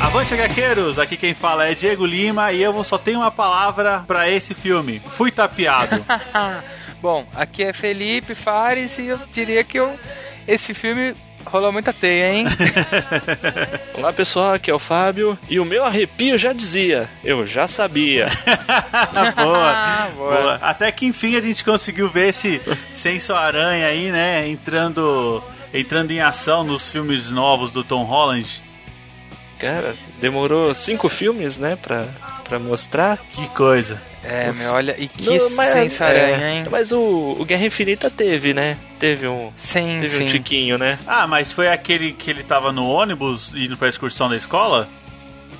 Avante HQeros, aqui quem fala é Diego Lima e eu só tenho uma palavra para esse filme. Fui tapeado. Bom, aqui é Felipe Fares e eu diria que eu, esse filme rolou muita teia, hein? Olá pessoal, aqui é o Fábio. E o meu arrepio já dizia, eu já sabia. boa, boa. Até que enfim a gente conseguiu ver esse senso aranha aí, né? Entrando, entrando em ação nos filmes novos do Tom Holland. Cara, demorou cinco filmes, né, pra, pra mostrar. Que coisa. É, meu, olha, e que Não, mas- é, hein? Mas o, o Guerra Infinita teve, né? Teve um, Sim, teve sim. um tiquinho, né? Ah, mas foi aquele que ele tava no ônibus indo pra excursão da escola?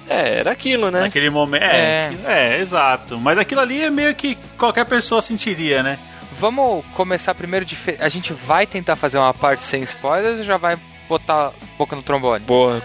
É, era aquilo, né? Naquele momento. É, que- é, exato. Mas aquilo ali é meio que qualquer pessoa sentiria, né? Vamos começar primeiro de... fe- A gente vai tentar fazer uma parte sem spoilers ou já vai botar a boca no trombone? Boa.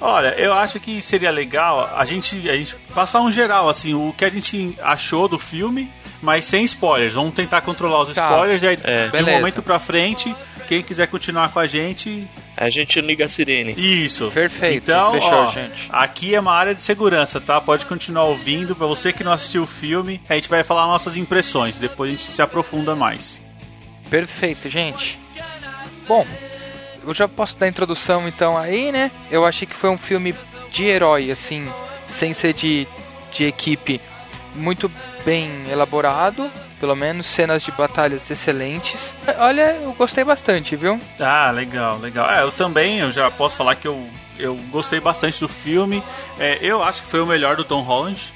Olha, eu acho que seria legal a gente, a gente passar um geral, assim, o que a gente achou do filme, mas sem spoilers. Vamos tentar controlar os Tá. spoilers e aí, É. de um Beleza. momento pra frente, quem quiser continuar com a gente, A gente liga a sirene. isso. Perfeito, Então, fechou, ó, gente. aqui é uma área de segurança, tá? Pode continuar ouvindo. Pra você que não assistiu o filme, a gente vai falar nossas impressões. Depois a gente se aprofunda mais. Perfeito, gente. Bom, eu já posso dar a introdução então aí, né? Eu achei que foi um filme de herói, assim, sem ser de, de equipe, muito bem elaborado. Pelo menos cenas de batalhas excelentes. Olha, eu gostei bastante, viu? Ah, legal, legal. É, eu também, eu já posso falar que eu, eu gostei bastante do filme. É, eu acho que foi o melhor do Tom Holland.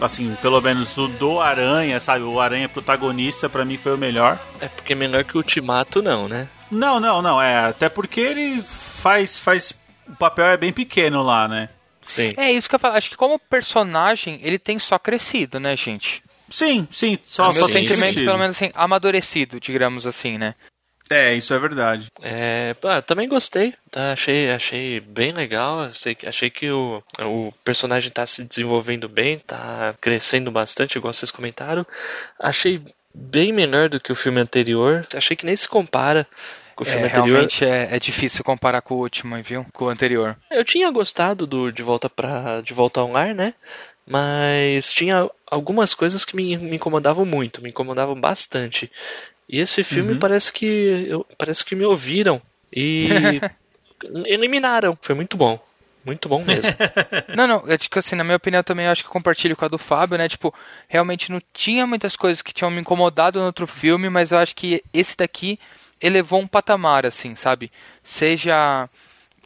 Assim, pelo menos o do Aranha, sabe? O Aranha protagonista, pra mim foi o melhor. É porque melhor que o Ultimato, não, né? Não, não, não. É, até porque ele faz. faz o papel é bem pequeno lá, né? Sim. É isso que eu falo. Acho que como personagem, ele tem só crescido, né, gente? Sim, sim. Só O meu sentimento, pelo menos assim, amadurecido, digamos assim, né? É, isso é verdade. É, também gostei, tá? achei, achei bem legal, achei, que- achei que o, o personagem tá se desenvolvendo bem, tá crescendo bastante, igual vocês comentaram. Achei bem menor do que o filme anterior, achei que nem se compara com o É, filme anterior. realmente é, é difícil comparar com o último, viu? Com o anterior. Eu tinha gostado do De Volta para De Volta ao Lar, né? Mas tinha algumas coisas que me, me incomodavam muito, me incomodavam bastante. E esse filme parece que eu, parece que me ouviram e eliminaram. Foi muito bom. Muito bom mesmo. Não, não, é tipo assim, na minha opinião também eu acho que eu compartilho com a do Fábio, né? Tipo, realmente não tinha muitas coisas que tinham me incomodado no outro filme, mas eu acho que esse daqui elevou um patamar, assim, sabe? Seja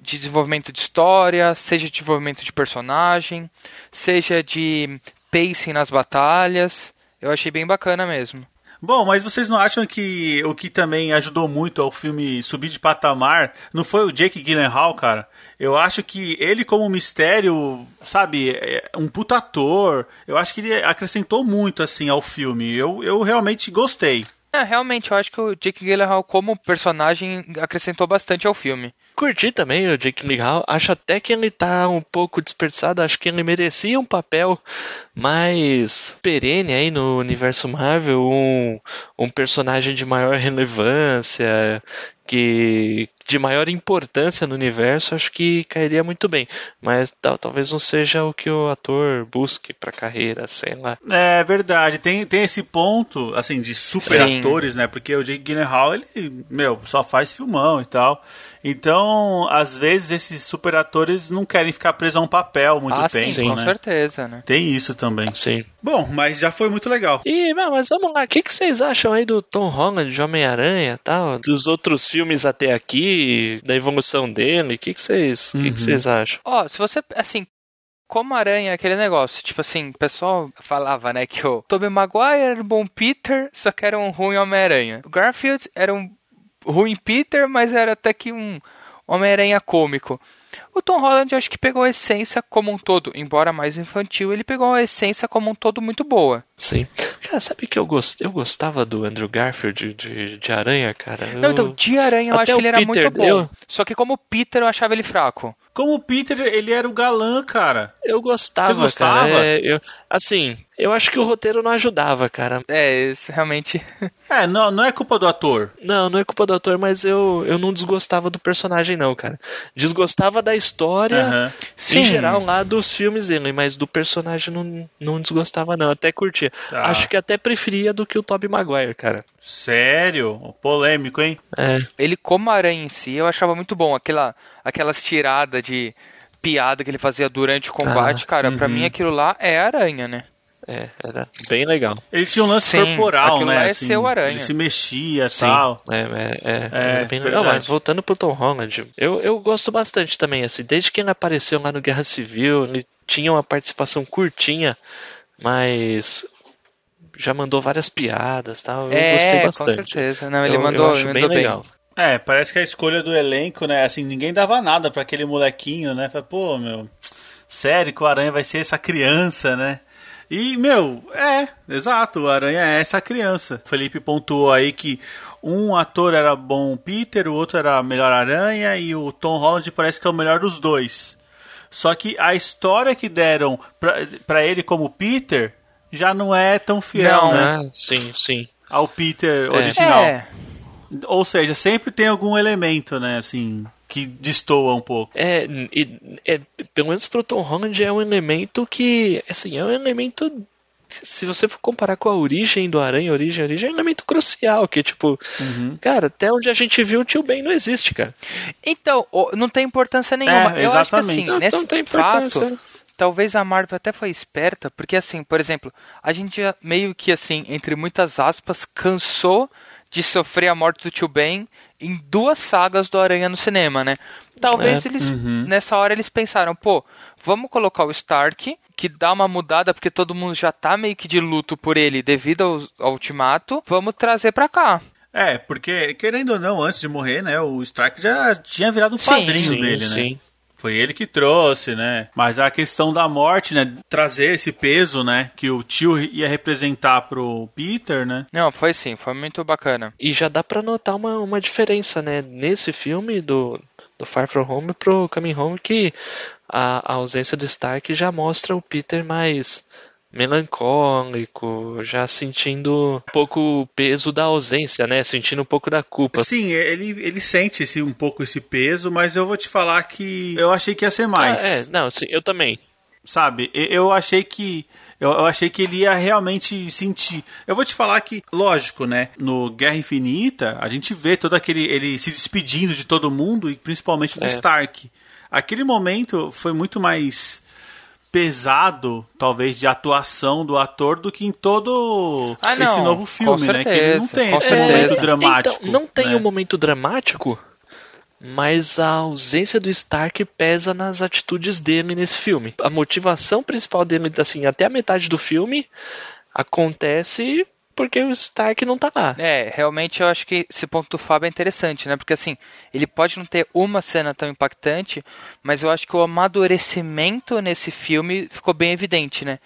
de desenvolvimento de história, seja de desenvolvimento de personagem, seja de pacing nas batalhas. Eu achei bem bacana mesmo. Bom, mas vocês não acham que o que também ajudou muito ao filme subir de patamar não foi o Jake Gyllenhaal, cara? Eu acho que ele como mistério, sabe, é um puta ator. Eu acho que ele acrescentou muito assim ao filme. Eu, eu realmente gostei. É, realmente, eu acho que o Jake Gyllenhaal como personagem acrescentou bastante ao filme. Curti também o Jake Gyllenhaal. Acho até que ele tá um pouco dispersado. Acho que ele merecia um papel mais perene aí no universo Marvel. Um, um personagem de maior relevância, que de maior importância no universo. Acho que cairia muito bem. Mas tal- talvez não seja o que o ator busque pra carreira, sei lá. É verdade, tem, tem esse ponto, assim, de super Sim. atores, né? Porque o Jake Gyllenhaal, ele, meu, só faz filmão e tal. Então, às vezes, esses super atores não querem ficar presos a um papel muito ah, tempo, sim, com né? certeza, né? Tem isso também. Sim. Bom, mas já foi muito legal. E, mas mas vamos lá, o que, que vocês acham aí do Tom Holland, de Homem-Aranha e tal? Dos outros filmes até aqui, da evolução dele, o que, que vocês o que, que vocês acham? Ó, se você, assim, como aranha, aquele negócio, tipo assim, o pessoal falava, né, que o Tobey Maguire era um bom Peter, só que era um ruim Homem-Aranha. O Garfield era um ruim Peter, mas era até que um Homem-Aranha cômico. O Tom Holland eu acho que pegou a essência como um todo, embora mais infantil, ele pegou a essência como um todo muito boa. Sim. Cara, sabe que eu, gost... eu gostava do Andrew Garfield de, de, de Aranha, cara? Eu... Não, então, de Aranha eu Até acho o que ele era Peter, muito bom. eu- Só que como Peter eu achava ele fraco. Como o Peter, ele era o galã, cara. Eu gostava, Você gostava? cara. É, eu- assim, eu acho que o roteiro não ajudava, cara. É, isso realmente. É, não, não é culpa do ator. Não, não é culpa do ator, mas eu, eu não desgostava do personagem, não, cara. Desgostava da história. Sim. em geral lá dos filmes dele, mas do personagem não, não desgostava, não. Até curtia. Tá. Acho que até preferia do que o Tobey Maguire, cara. Sério? Polêmico, hein? É, Ele como aranha em si eu achava muito bom. Aquela, aquelas tiradas de piada que ele fazia durante o combate, Ah, cara, pra mim aquilo lá é aranha, né? É, era bem legal. Ele tinha um lance Sim, corporal, né? é assim, ser o aranha. Ele se mexia e tal. é, é, é, É, era bem legal. verdade. Mas voltando pro Tom Holland, eu, eu gosto bastante também, assim, desde que ele apareceu lá no Guerra Civil, ele tinha uma participação curtinha, mas já mandou várias piadas tal. Eu é, gostei com bastante. certeza. Não, ele Eu- mandou, eu acho ele bem mandou bem. legal. É, parece que a escolha do elenco, né? Assim, ninguém dava nada pra aquele molequinho, né? Fala, pô, meu, sério que o Aranha vai ser essa criança, né? E, meu, é, exato, o Aranha é essa criança. O Felipe pontuou aí que um ator era bom Peter, o outro era melhor Aranha e o Tom Holland parece que é o melhor dos dois. Só que a história que deram pra, pra ele como Peter já não é tão fiel, Não. né? Ah, sim, sim. Ao Peter original. É, Ou seja, sempre tem algum elemento, né, assim, que destoa um pouco. É, e- é, pelo menos pro Tom Holland é um elemento que, assim, é um elemento. Se você for comparar com a origem do Aranha, origem, origem, é um elemento crucial, que tipo, Uhum. cara, até onde a gente viu o tio Ben não existe, cara. Então, não tem importância nenhuma. É, eu acho que exatamente. assim, Não, nesse não tem importância. fato, talvez a Marvel até foi esperta, porque assim, por exemplo, a gente meio que assim, entre muitas aspas, cansou de sofrer a morte do tio Ben em duas sagas do Aranha no cinema, né? Talvez É. eles, Uhum. nessa hora eles pensaram, pô, vamos colocar o Stark, que dá uma mudada porque todo mundo já tá meio que de luto por ele devido ao, ao ultimato, vamos trazer pra cá. É, porque, querendo ou não, antes de morrer, né, o Stark já tinha virado um Sim, padrinho sim, dele, né? sim. Foi ele que trouxe, né? Mas a questão da morte, né, trazer esse peso, né, que o tio ia representar pro Peter, né? Não, foi sim, foi muito bacana. E já dá pra notar uma, uma diferença, né? Nesse filme do, do Far From Home pro Coming Home, que a, a ausência do Stark já mostra o Peter mais melancólico, já sentindo um pouco o peso da ausência, né? Sentindo um pouco da culpa. Sim, ele, ele sente esse, um pouco esse peso, mas eu vou te falar que eu achei que ia ser mais. Ah, é, não, sim, eu também. sabe? Eu achei que eu, eu achei que ele ia realmente sentir. Eu vou te falar que, lógico, né? No Guerra Infinita, a gente vê todo aquele ele se despedindo de todo mundo e principalmente do É. Stark. Aquele momento foi muito mais pesado, talvez, de atuação do ator do que em todo Ah, esse novo filme, com né? Que ele não certeza, tem esse certeza. momento dramático. Então, não tem né? um momento dramático, mas a ausência do Stark pesa nas atitudes dele nesse filme. A motivação principal dele, assim, até a metade do filme, acontece porque o Stark não tá lá. É, realmente eu acho que esse ponto do Fábio é interessante, né? Porque assim, ele pode não ter uma cena tão impactante, mas eu acho que o amadurecimento nesse filme ficou bem evidente, né?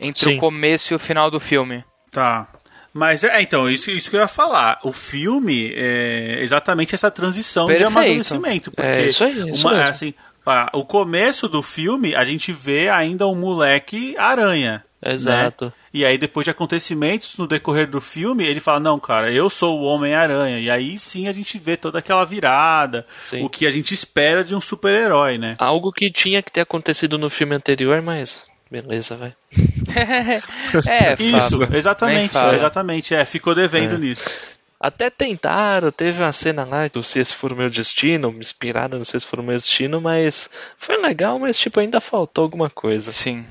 Entre Sim. o começo e o final do filme. Tá. Mas é, então, isso, isso que eu ia falar. O filme é exatamente essa transição de Perfeito. amadurecimento. Porque É, isso aí, isso uma- mesmo. assim, ah, o começo do filme, a gente vê ainda um moleque aranha. Exato. né? E aí, depois de acontecimentos no decorrer do filme, ele fala: Não, cara, eu sou o Homem-Aranha. E aí sim a gente vê toda aquela virada, Sim. o que a gente espera de um super-herói, né? Algo que tinha que ter acontecido no filme anterior, mas beleza, vai. é, Isso, nem exatamente, fala. exatamente. É, ficou devendo É. nisso. Até tentaram, teve uma cena lá do Se Esse For o Meu Destino, inspirada no Se Esse For o Meu Destino, mas foi legal, mas tipo, ainda faltou alguma coisa. Sim.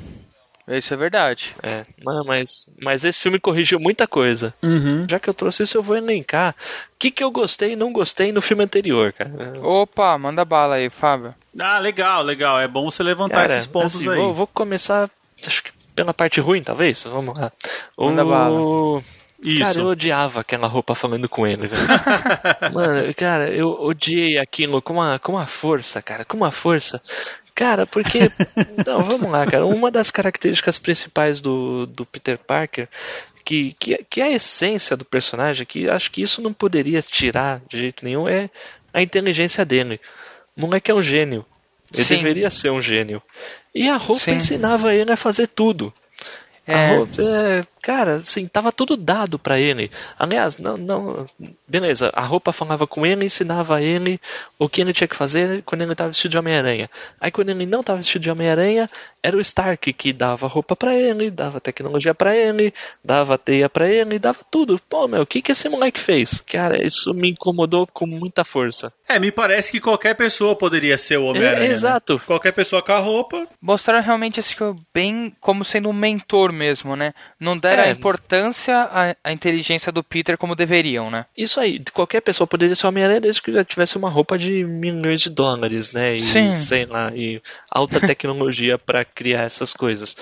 Isso é verdade. É, mas- mas, mas esse filme corrigiu muita coisa. Uhum. Já que eu trouxe isso, eu vou elencar o que, que eu gostei e não gostei no filme anterior, cara. Opa, manda bala aí, Fábio. Ah, legal, legal. É bom você levantar Cara, esses pontos assim, aí. Vou, vou começar, acho que pela parte ruim, talvez. Vamos lá. Manda o... bala. Isso. Cara, eu odiava aquela roupa falando com ele, velho. Mano, cara, eu odiei aquilo com uma, com uma força, cara, com uma força. Cara, porque. Não, vamos lá, cara. Uma das características principais do, do Peter Parker, que, que, que é a essência do personagem, que acho que isso não poderia tirar de jeito nenhum, é a inteligência dele. O moleque é um gênio. Ele Sim. deveria ser um gênio. E a roupa Sim. ensinava ele a fazer tudo. A É. roupa, é, cara, assim, tava tudo dado pra ele. Aliás, não, não, beleza, a roupa falava com ele, ensinava ele o que ele tinha que fazer quando ele tava vestido de Homem-Aranha. Aí quando ele não tava vestido de Homem-Aranha, era o Stark que dava roupa pra ele, dava tecnologia pra ele, dava teia pra ele, dava tudo. Pô, meu, o que que esse moleque fez? Cara, isso me incomodou com muita força. É, me parece que qualquer pessoa poderia ser o Homem-Aranha. É, né? exato. Qualquer pessoa com a roupa. Mostraram realmente assim, que bem como sendo um mentor mesmo, né? Não deram É. a importância à, à inteligência do Peter como deveriam, né? Isso aí, qualquer pessoa poderia ser Homem-Aranha desde que já tivesse uma roupa de milhões de dólares, né? E, Sim. sei lá, e alta tecnologia pra criar essas coisas.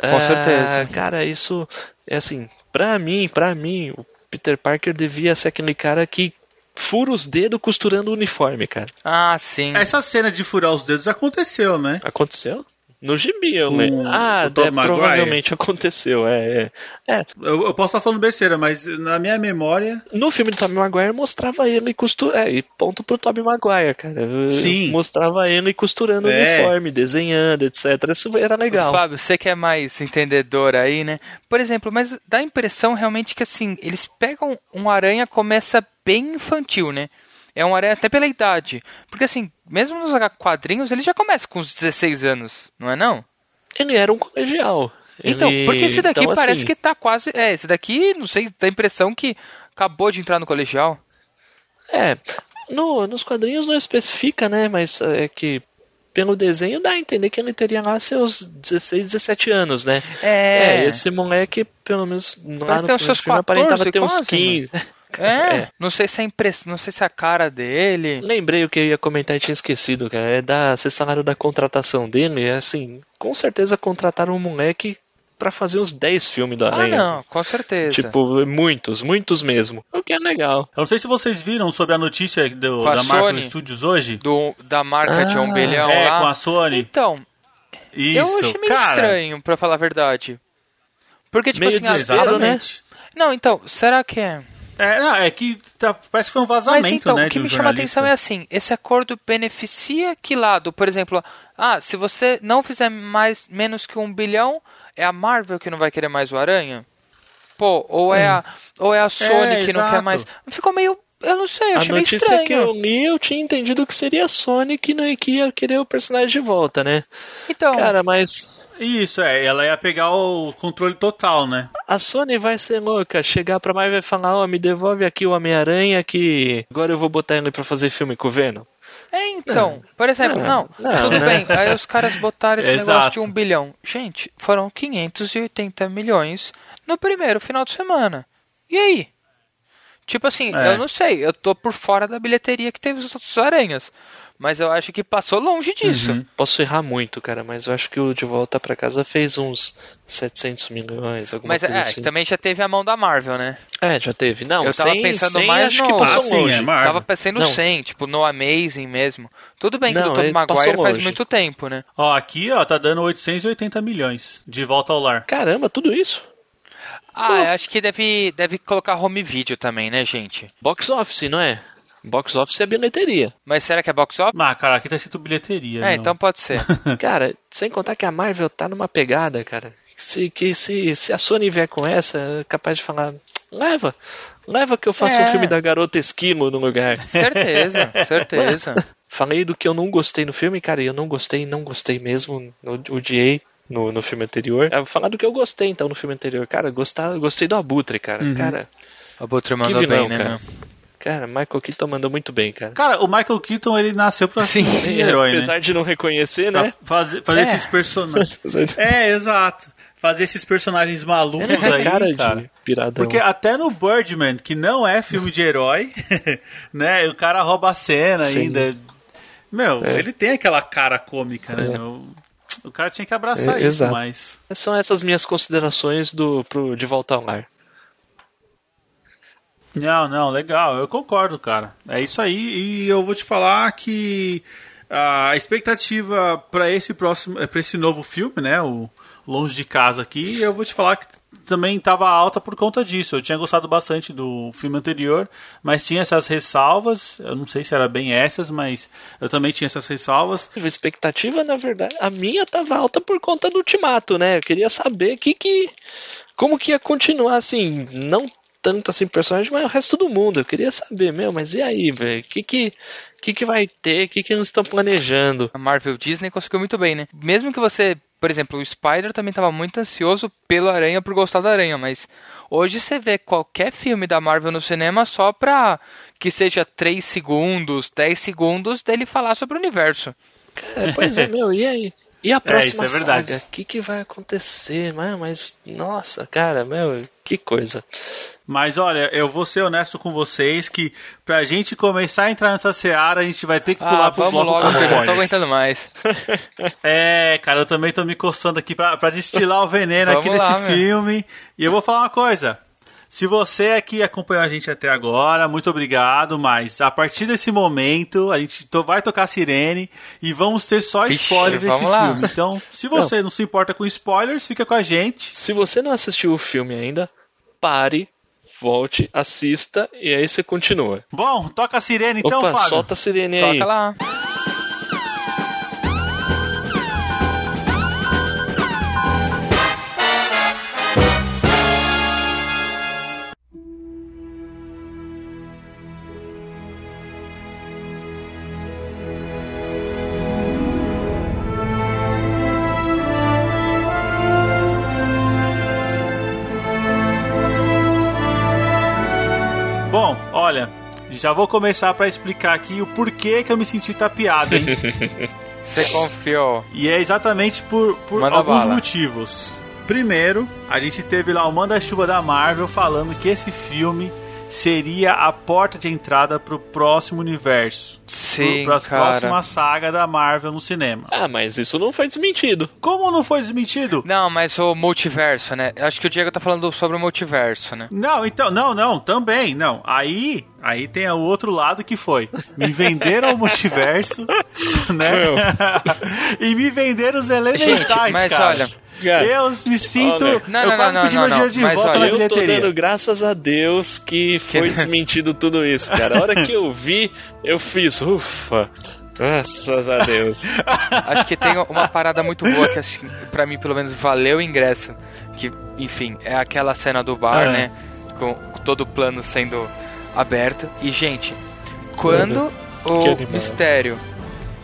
Com certeza. Cara, isso é assim, pra mim, pra mim, o Peter Parker devia ser aquele cara que fura os dedos costurando o uniforme, cara. Ah, sim. Essa cena de furar os dedos aconteceu, né? Aconteceu? No gibi, eu lembro. O- Ah, é, Maguire? provavelmente aconteceu, é, é. É, Eu, eu posso estar falando besteira, mas na minha memória. No filme do Tobey Maguire mostrava ele costurando. É, e ponto pro Tobey Maguire, cara. Sim. Mostrava ele costurando o É. uniforme, desenhando, etc. Isso era legal. Fábio, você que é mais entendedor aí, né? Por exemplo, mas dá a impressão realmente que assim, eles pegam um aranha começa bem infantil, né? É um aranha até pela idade. Porque assim, mesmo nos quadrinhos, ele já começa com uns 16 anos, não é não? Ele era um colegial. Então, Ele- porque esse daqui então, parece assim, que tá quase. É, esse daqui, não sei, dá a impressão que acabou de entrar no colegial. É, no, nos quadrinhos não especifica, né? Mas é que pelo desenho dá a entender que ele teria lá seus 16, 17 anos, né? É. esse moleque, pelo menos lá Parece no seus filme, aparentava 14 ter uns quase, 15. É, É. não sei se é impress... não sei se é a cara dele. Lembrei o que eu ia comentar e tinha esquecido, cara. É da salário da contratação dele. É assim, com certeza contrataram um moleque pra fazer uns 10 filmes do Ah, Aranha. não, com certeza. Tipo, muitos, muitos mesmo. O que é legal. Eu não sei se vocês viram sobre a notícia do, a da Marvel Sony? Studios hoje. do da marca de um Ah, bilhão é, lá. com a Sony. Então, Isso, eu achei meio cara. estranho, pra falar a verdade. Porque, tipo Meio assim, as- desespero, né? Não, então, será que é. É, não, é que tá- parece que foi um vazamento, Mas então, né, o que de um me chama a atenção é assim: esse acordo beneficia que lado? Por exemplo, ah, se você não fizer mais menos que um bilhão, é a Marvel que não vai querer mais o Aranha? Pô, ou é a, ou é a Sony que não quer exato. mais. Ficou meio. Eu não sei, eu A achei meio notícia estranho. que eu li, eu tinha entendido que seria a Sony que, não, que ia querer o personagem de volta, né? Então, Cara, mas Isso, é, ela ia pegar o controle total, né? a Sony vai ser louca, chegar pra Marvel e falar, ó, me devolve aqui o Homem-Aranha que agora eu vou botar ele pra fazer filme com o Venom. É, então, por exemplo, não, não, não, tudo né? bem. Aí os caras botaram esse Exato. negócio de um bilhão. Gente, foram 580 milhões no primeiro final de semana. E aí? Tipo assim, É. eu não sei, eu tô por fora da bilheteria que teve os outros aranhas. Mas eu acho que passou longe disso. Uhum. Posso errar muito, cara, mas eu acho que o De Volta pra Casa fez uns 700 milhões, alguma Mas é, coisa é, assim. também já teve a mão da Marvel, né? É, já teve. Não, eu tava 100, pensando 100 mais acho no... que passou Ah, sim, longe. é Marvel. Tava pensando Não. 100, tipo, no Amazing mesmo. Tudo bem que Não, o Tobey passou Maguire faz longe. muito tempo, né? Ó, aqui, ó, tá dando 880 milhões de volta ao lar. Caramba, tudo isso? Ah, eu acho que deve, deve colocar home video também, né, gente? Box office, não é? Box office é bilheteria. Mas será que é box office? Ah, cara, aqui tá escrito bilheteria. É, não. então pode ser. Cara, sem contar que a Marvel tá numa pegada, cara. Se, que se, se a Sony vier com essa, é capaz de falar: leva, leva que eu faço É. um filme da garota esquilo no lugar. certeza, certeza. Falei do que eu não gostei no filme, cara, e eu não gostei, não gostei mesmo. Odiei no, no filme anterior. Eu vou falar do que eu gostei então no filme anterior. Cara, gostar, gostei do Abutre, cara. Uhum. Cara, O Abutre que mandou vilão, bem, né? cara. meu? Cara, Michael Keaton mandou muito bem, cara. Cara, o Michael Keaton, ele nasceu pra ser um herói, Apesar né? de não reconhecer, né? Pra fazer, fazer É. esses personagens. É, exato. Fazer esses personagens malucos tem aí, cara cara. de piradão. Porque até no Birdman, que não é filme de herói, né? O cara rouba a cena Sim. ainda. Meu, É. ele tem aquela cara cômica, né? É. O cara tinha que abraçar É, isso, exato. mas. São essas minhas considerações do pro De Volta ao Lar. Não, não, legal, eu concordo, cara. É isso aí, e eu vou te falar que a expectativa para esse próximo, para esse novo filme, né, o Longe de Casa aqui, eu vou te falar que também estava alta por conta disso. Eu tinha gostado bastante do filme anterior, mas tinha essas ressalvas. Eu não sei se era bem essas, mas eu também tinha essas ressalvas. A expectativa, na verdade, a minha tava alta por conta do Ultimato, né? Eu queria saber que que como que ia continuar assim, não tanto assim personagem, mas o resto do mundo. Eu queria saber, meu, mas e aí, velho? Que que que que vai ter? Que que eles estão planejando? A Marvel Disney conseguiu muito bem, né? Mesmo que você, por exemplo, o Spider também estava muito ansioso pelo Aranha por gostar da Aranha, mas hoje você vê qualquer filme da Marvel no cinema só pra que seja 3 segundos, 10 segundos dele falar sobre o universo. Cara, pois é, meu, e aí? E a próxima isso é verdade. saga? O que, que vai acontecer? Mas, mas, nossa, cara, meu, que coisa. Mas olha, eu vou ser honesto com vocês que pra gente começar a entrar nessa seara, a gente vai ter que pular Ah, pro vamos bloco logo, com eu não tô aguentando mais. É, cara, eu também tô me coçando aqui pra, pra destilar o veneno aqui lá, meu. filme. E eu vou falar uma coisa. Se você aqui acompanhou a gente até agora, muito obrigado, mas a partir desse momento a gente to- vai tocar a sirene e vamos ter só Vixe, spoiler desse lá. filme. Então, se você não. se importa com spoilers, fica com a gente. Se você não assistiu o filme ainda, pare, volte, assista e aí você continua. Bom, toca a sirene então, Opa, Fábio. solta a sirene aí. Toca lá. Já vou começar pra explicar aqui o porquê que eu me senti tapeado, hein? Você confiou. E é exatamente por, por Manda alguns bala. motivos. Primeiro, a gente teve lá o manda-chuva da Marvel falando que esse filme seria a porta de entrada pro próximo universo. Sim, Para a cara. próxima saga da Marvel no cinema. Ah, mas isso não foi desmentido. Como não foi desmentido? Não, mas o multiverso, né? Acho que o Diego tá falando sobre o multiverso, né? Não, então, não, não, também, não. Aí, aí tem o outro lado que foi. Me venderam o multiverso, né? e me venderam os elementais, Gente, mas cara. olha, Cara, Eu me sinto. Não, eu não, quase não, pedi não, meu dinheiro de mas volta olha, na eu tô dando graças a Deus que foi desmentido tudo isso, cara. A hora que eu vi, eu fiz, ufa. Graças a Deus. Acho que tem uma parada muito boa que acho pra mim pelo menos valeu o ingresso. Que, enfim, é aquela cena do bar, Ah. né? Com todo o plano sendo aberto. E, gente, quando o mistério.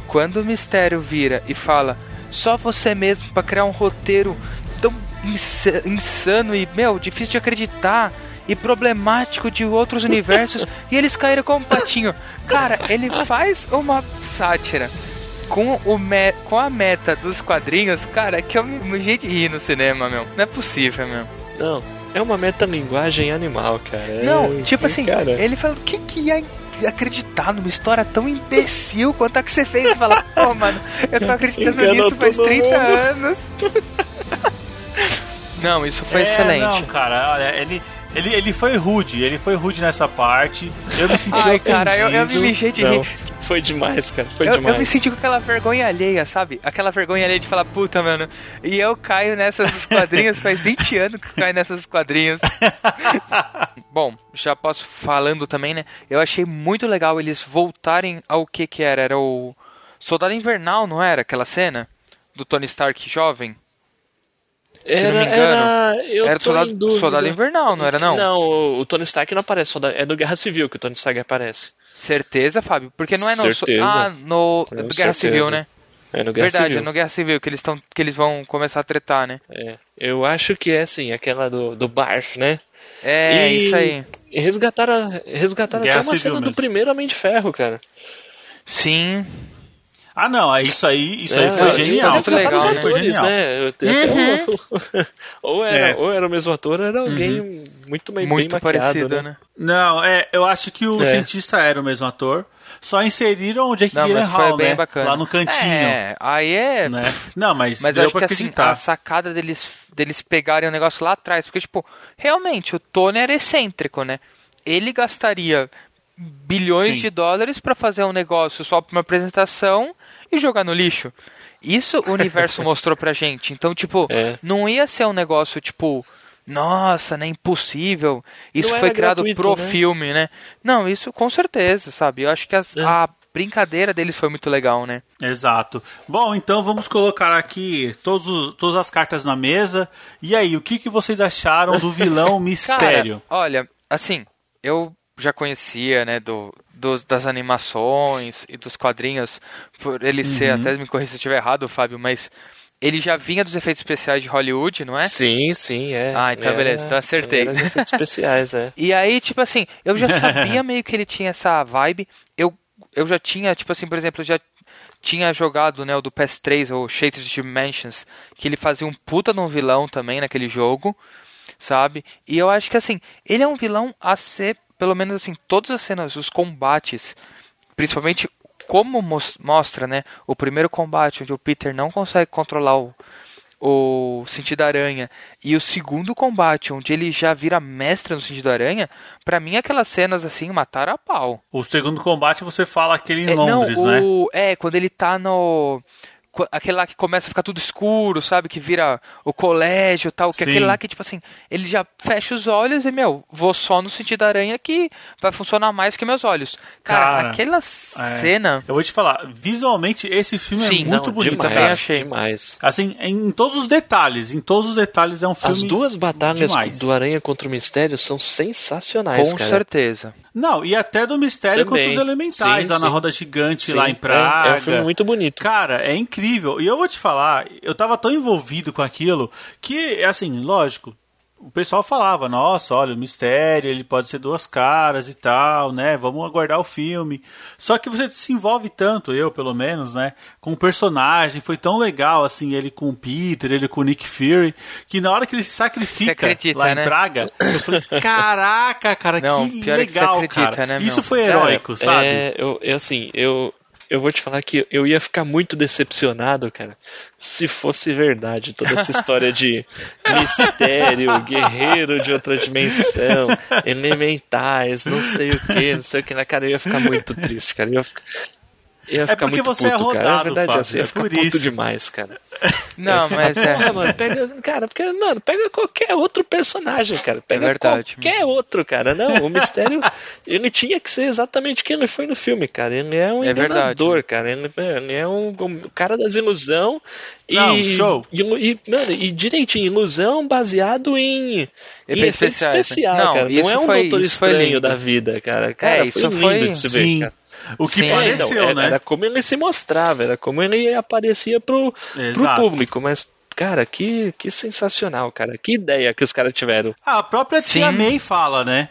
Quando o mistério vira e fala só você mesmo pra criar um roteiro tão insa- insano e, meu, difícil de acreditar e problemático de outros universos e eles caíram como um patinho. Cara, ele faz uma sátira com, o me com a meta dos quadrinhos, cara, que eu me me jeito de rir no cinema, meu. Não é possível, meu. Não, é uma metalinguagem animal, cara. É- Não, tipo assim, cara. ele falou, quem que ia acreditar numa história tão imbecil quanto a que você fez? Você fala, pô, mano, eu tô acreditando Enganou nisso faz todo 30 mundo." anos. Não, isso foi É, excelente. Não, cara, olha, ele, ele, ele foi rude, ele foi rude nessa parte. Eu me senti Ai, ofendido. cara, eu, eu me mijei de Não, rir. foi demais, cara. Foi Eu, demais. eu me senti com aquela vergonha alheia, sabe? Aquela vergonha alheia de falar, puta, mano. E eu caio nessas dos quadrinhos, faz 20 anos que eu caio nessas dos quadrinhos. Bom, já posso falando também, né? Eu achei muito legal eles voltarem ao que que era. Era o Soldado Invernal, não era aquela cena? Do Tony Stark jovem? Era, se não me engano, era, eu era tô soldado, soldado Invernal, não era não? Não, o, o Tony Stark não aparece, é do Guerra Civil que o Tony Stark aparece. Certeza, Fábio? Porque não é no... Certeza. Ah, no Guerra certeza. Civil, né? É no Guerra Verdade, Civil. é no Guerra Civil que eles, tão, que eles vão começar a tretar, né? É, eu acho que é assim, aquela do, do Barf, né? É, E- isso aí. Resgataram, resgataram Guerra até uma Civil cena do mesmo. primeiro Homem de Ferro, cara. Sim. Ah, não, é isso aí, isso É, aí foi genial. resgataram legal, né? Foi genial. né? Eu tenho até um- ou, era, É. ou era o mesmo ator, ou era alguém muito bem, Muito bem maquiado, parecido, né? né? Não, é, eu acho que o É. cientista era o mesmo ator. Só inseriram o Jake Gyllenhaal, né? bacana. Lá no cantinho. É, aí é. Né? Não, mas, Mas eu deu acho pra que assim, a sacada deles, deles pegarem o negócio lá atrás, porque, tipo, realmente, o Tony era excêntrico, né? ele gastaria bilhões Sim. de dólares pra fazer um negócio só pra uma apresentação e jogar no lixo. Isso o universo mostrou pra gente. Então, tipo, É. não ia ser um negócio tipo, nossa, né, impossível. Isso Não foi criado gratuito, pro né? filme, né? Não, isso com certeza, sabe? Eu acho que as- É. a brincadeira deles foi muito legal, né? Exato. Bom, então vamos colocar aqui todos os- todas as cartas na mesa. E aí, o que, que vocês acharam do vilão mistério? Cara, olha, assim, eu já conhecia, né, do, dos- das animações e dos quadrinhos, por ele ser, Uhum. até me corrija se eu estiver errado, Fábio, mas ele já vinha dos efeitos especiais de Hollywood, não é? Sim, sim, é. Ah, então Era- beleza, então acertei. era efeitos especiais, é. E aí, tipo assim, eu já sabia meio que ele tinha essa vibe. Eu, eu já tinha, tipo assim, por exemplo, eu já tinha jogado, né, o do PS3, ou Shattered Dimensions, que ele fazia um puta de um vilão também naquele jogo, sabe? E eu acho que, assim, ele é um vilão a ser, pelo menos assim, todas as cenas, os combates, principalmente como mos- mostra, né, o primeiro combate onde o Peter não consegue controlar o, o sentido aranha e o segundo combate onde ele já vira mestre no sentido aranha, pra mim aquelas cenas assim mataram a pau. O segundo combate você fala aquele em É, Londres, não, né? o, é, quando ele tá no aquele lá que começa a ficar tudo escuro, sabe, que vira o colégio, e tal, que é Sim. aquele lá que tipo assim, ele já fecha os olhos e meu, vou só no sentido aranha que vai funcionar mais que meus olhos. Cara, Cara, aquela É. cena Eu vou te falar, visualmente esse filme Sim, é muito Não, bonito, demais, também achei. demais. Assim, em todos os detalhes, em todos os detalhes é um filme As duas batalhas demais. do Aranha contra o Mistério são sensacionais, com cara. certeza. Não, e até do mistério Também. contra os elementais, Sim, lá na sim. roda gigante, Sim, lá em é- Praga. É, um filme muito bonito. Cara, é incrível. E eu vou te falar, eu tava tão envolvido com aquilo que, assim, lógico, o pessoal falava, nossa, olha, o mistério, ele pode ser duas caras e tal, né? Vamos aguardar o filme. Só que você se envolve tanto, eu pelo menos, né? Com o personagem, foi tão legal, assim, ele com o Peter, ele com o Nick Fury, que na hora que ele se sacrifica acredita, lá em né? Praga, eu falei, caraca, cara, Não, que pior é que legal, acredita, cara. né? Isso foi Cara, heróico, sabe? É, eu, eu, assim, eu, eu vou te falar que eu ia ficar muito decepcionado, cara, se fosse verdade toda essa história de mistério, guerreiro de outra dimensão, elementais, não sei o que, não sei o que, na cara, eu ia ficar muito triste, cara. Eu ia ficar, ia ficar porque muito você é puto, cara. É rodado, verdade, Fábio, assim, eu ia é ficar por puto isso. demais, cara. Não, mas é Porra, mano, pega, cara, porque, mano, pega qualquer outro personagem, cara. Pega É verdade, qualquer outro, cara. Não, o mistério, ele tinha que ser exatamente o que ele foi no filme, cara. Ele é um É verdade, enganador, cara. Ele, ele é um, um cara das ilusão e, Não, show. E, e, mano, e direitinho, ilusão baseado em, efeito especiais, né? especial, Não, cara. isso Não é um foi- doutor isso estranho da vida, cara. Cara, isso foi lindo foi- de se ver, Sim. cara. O que Sim, É, pareceu, então, era, né? era como ele se mostrava, era como ele aparecia pro, pro público, mas, cara, que, que sensacional, cara. Que ideia que os caras tiveram. Ah, a própria tia Sim. May fala, né?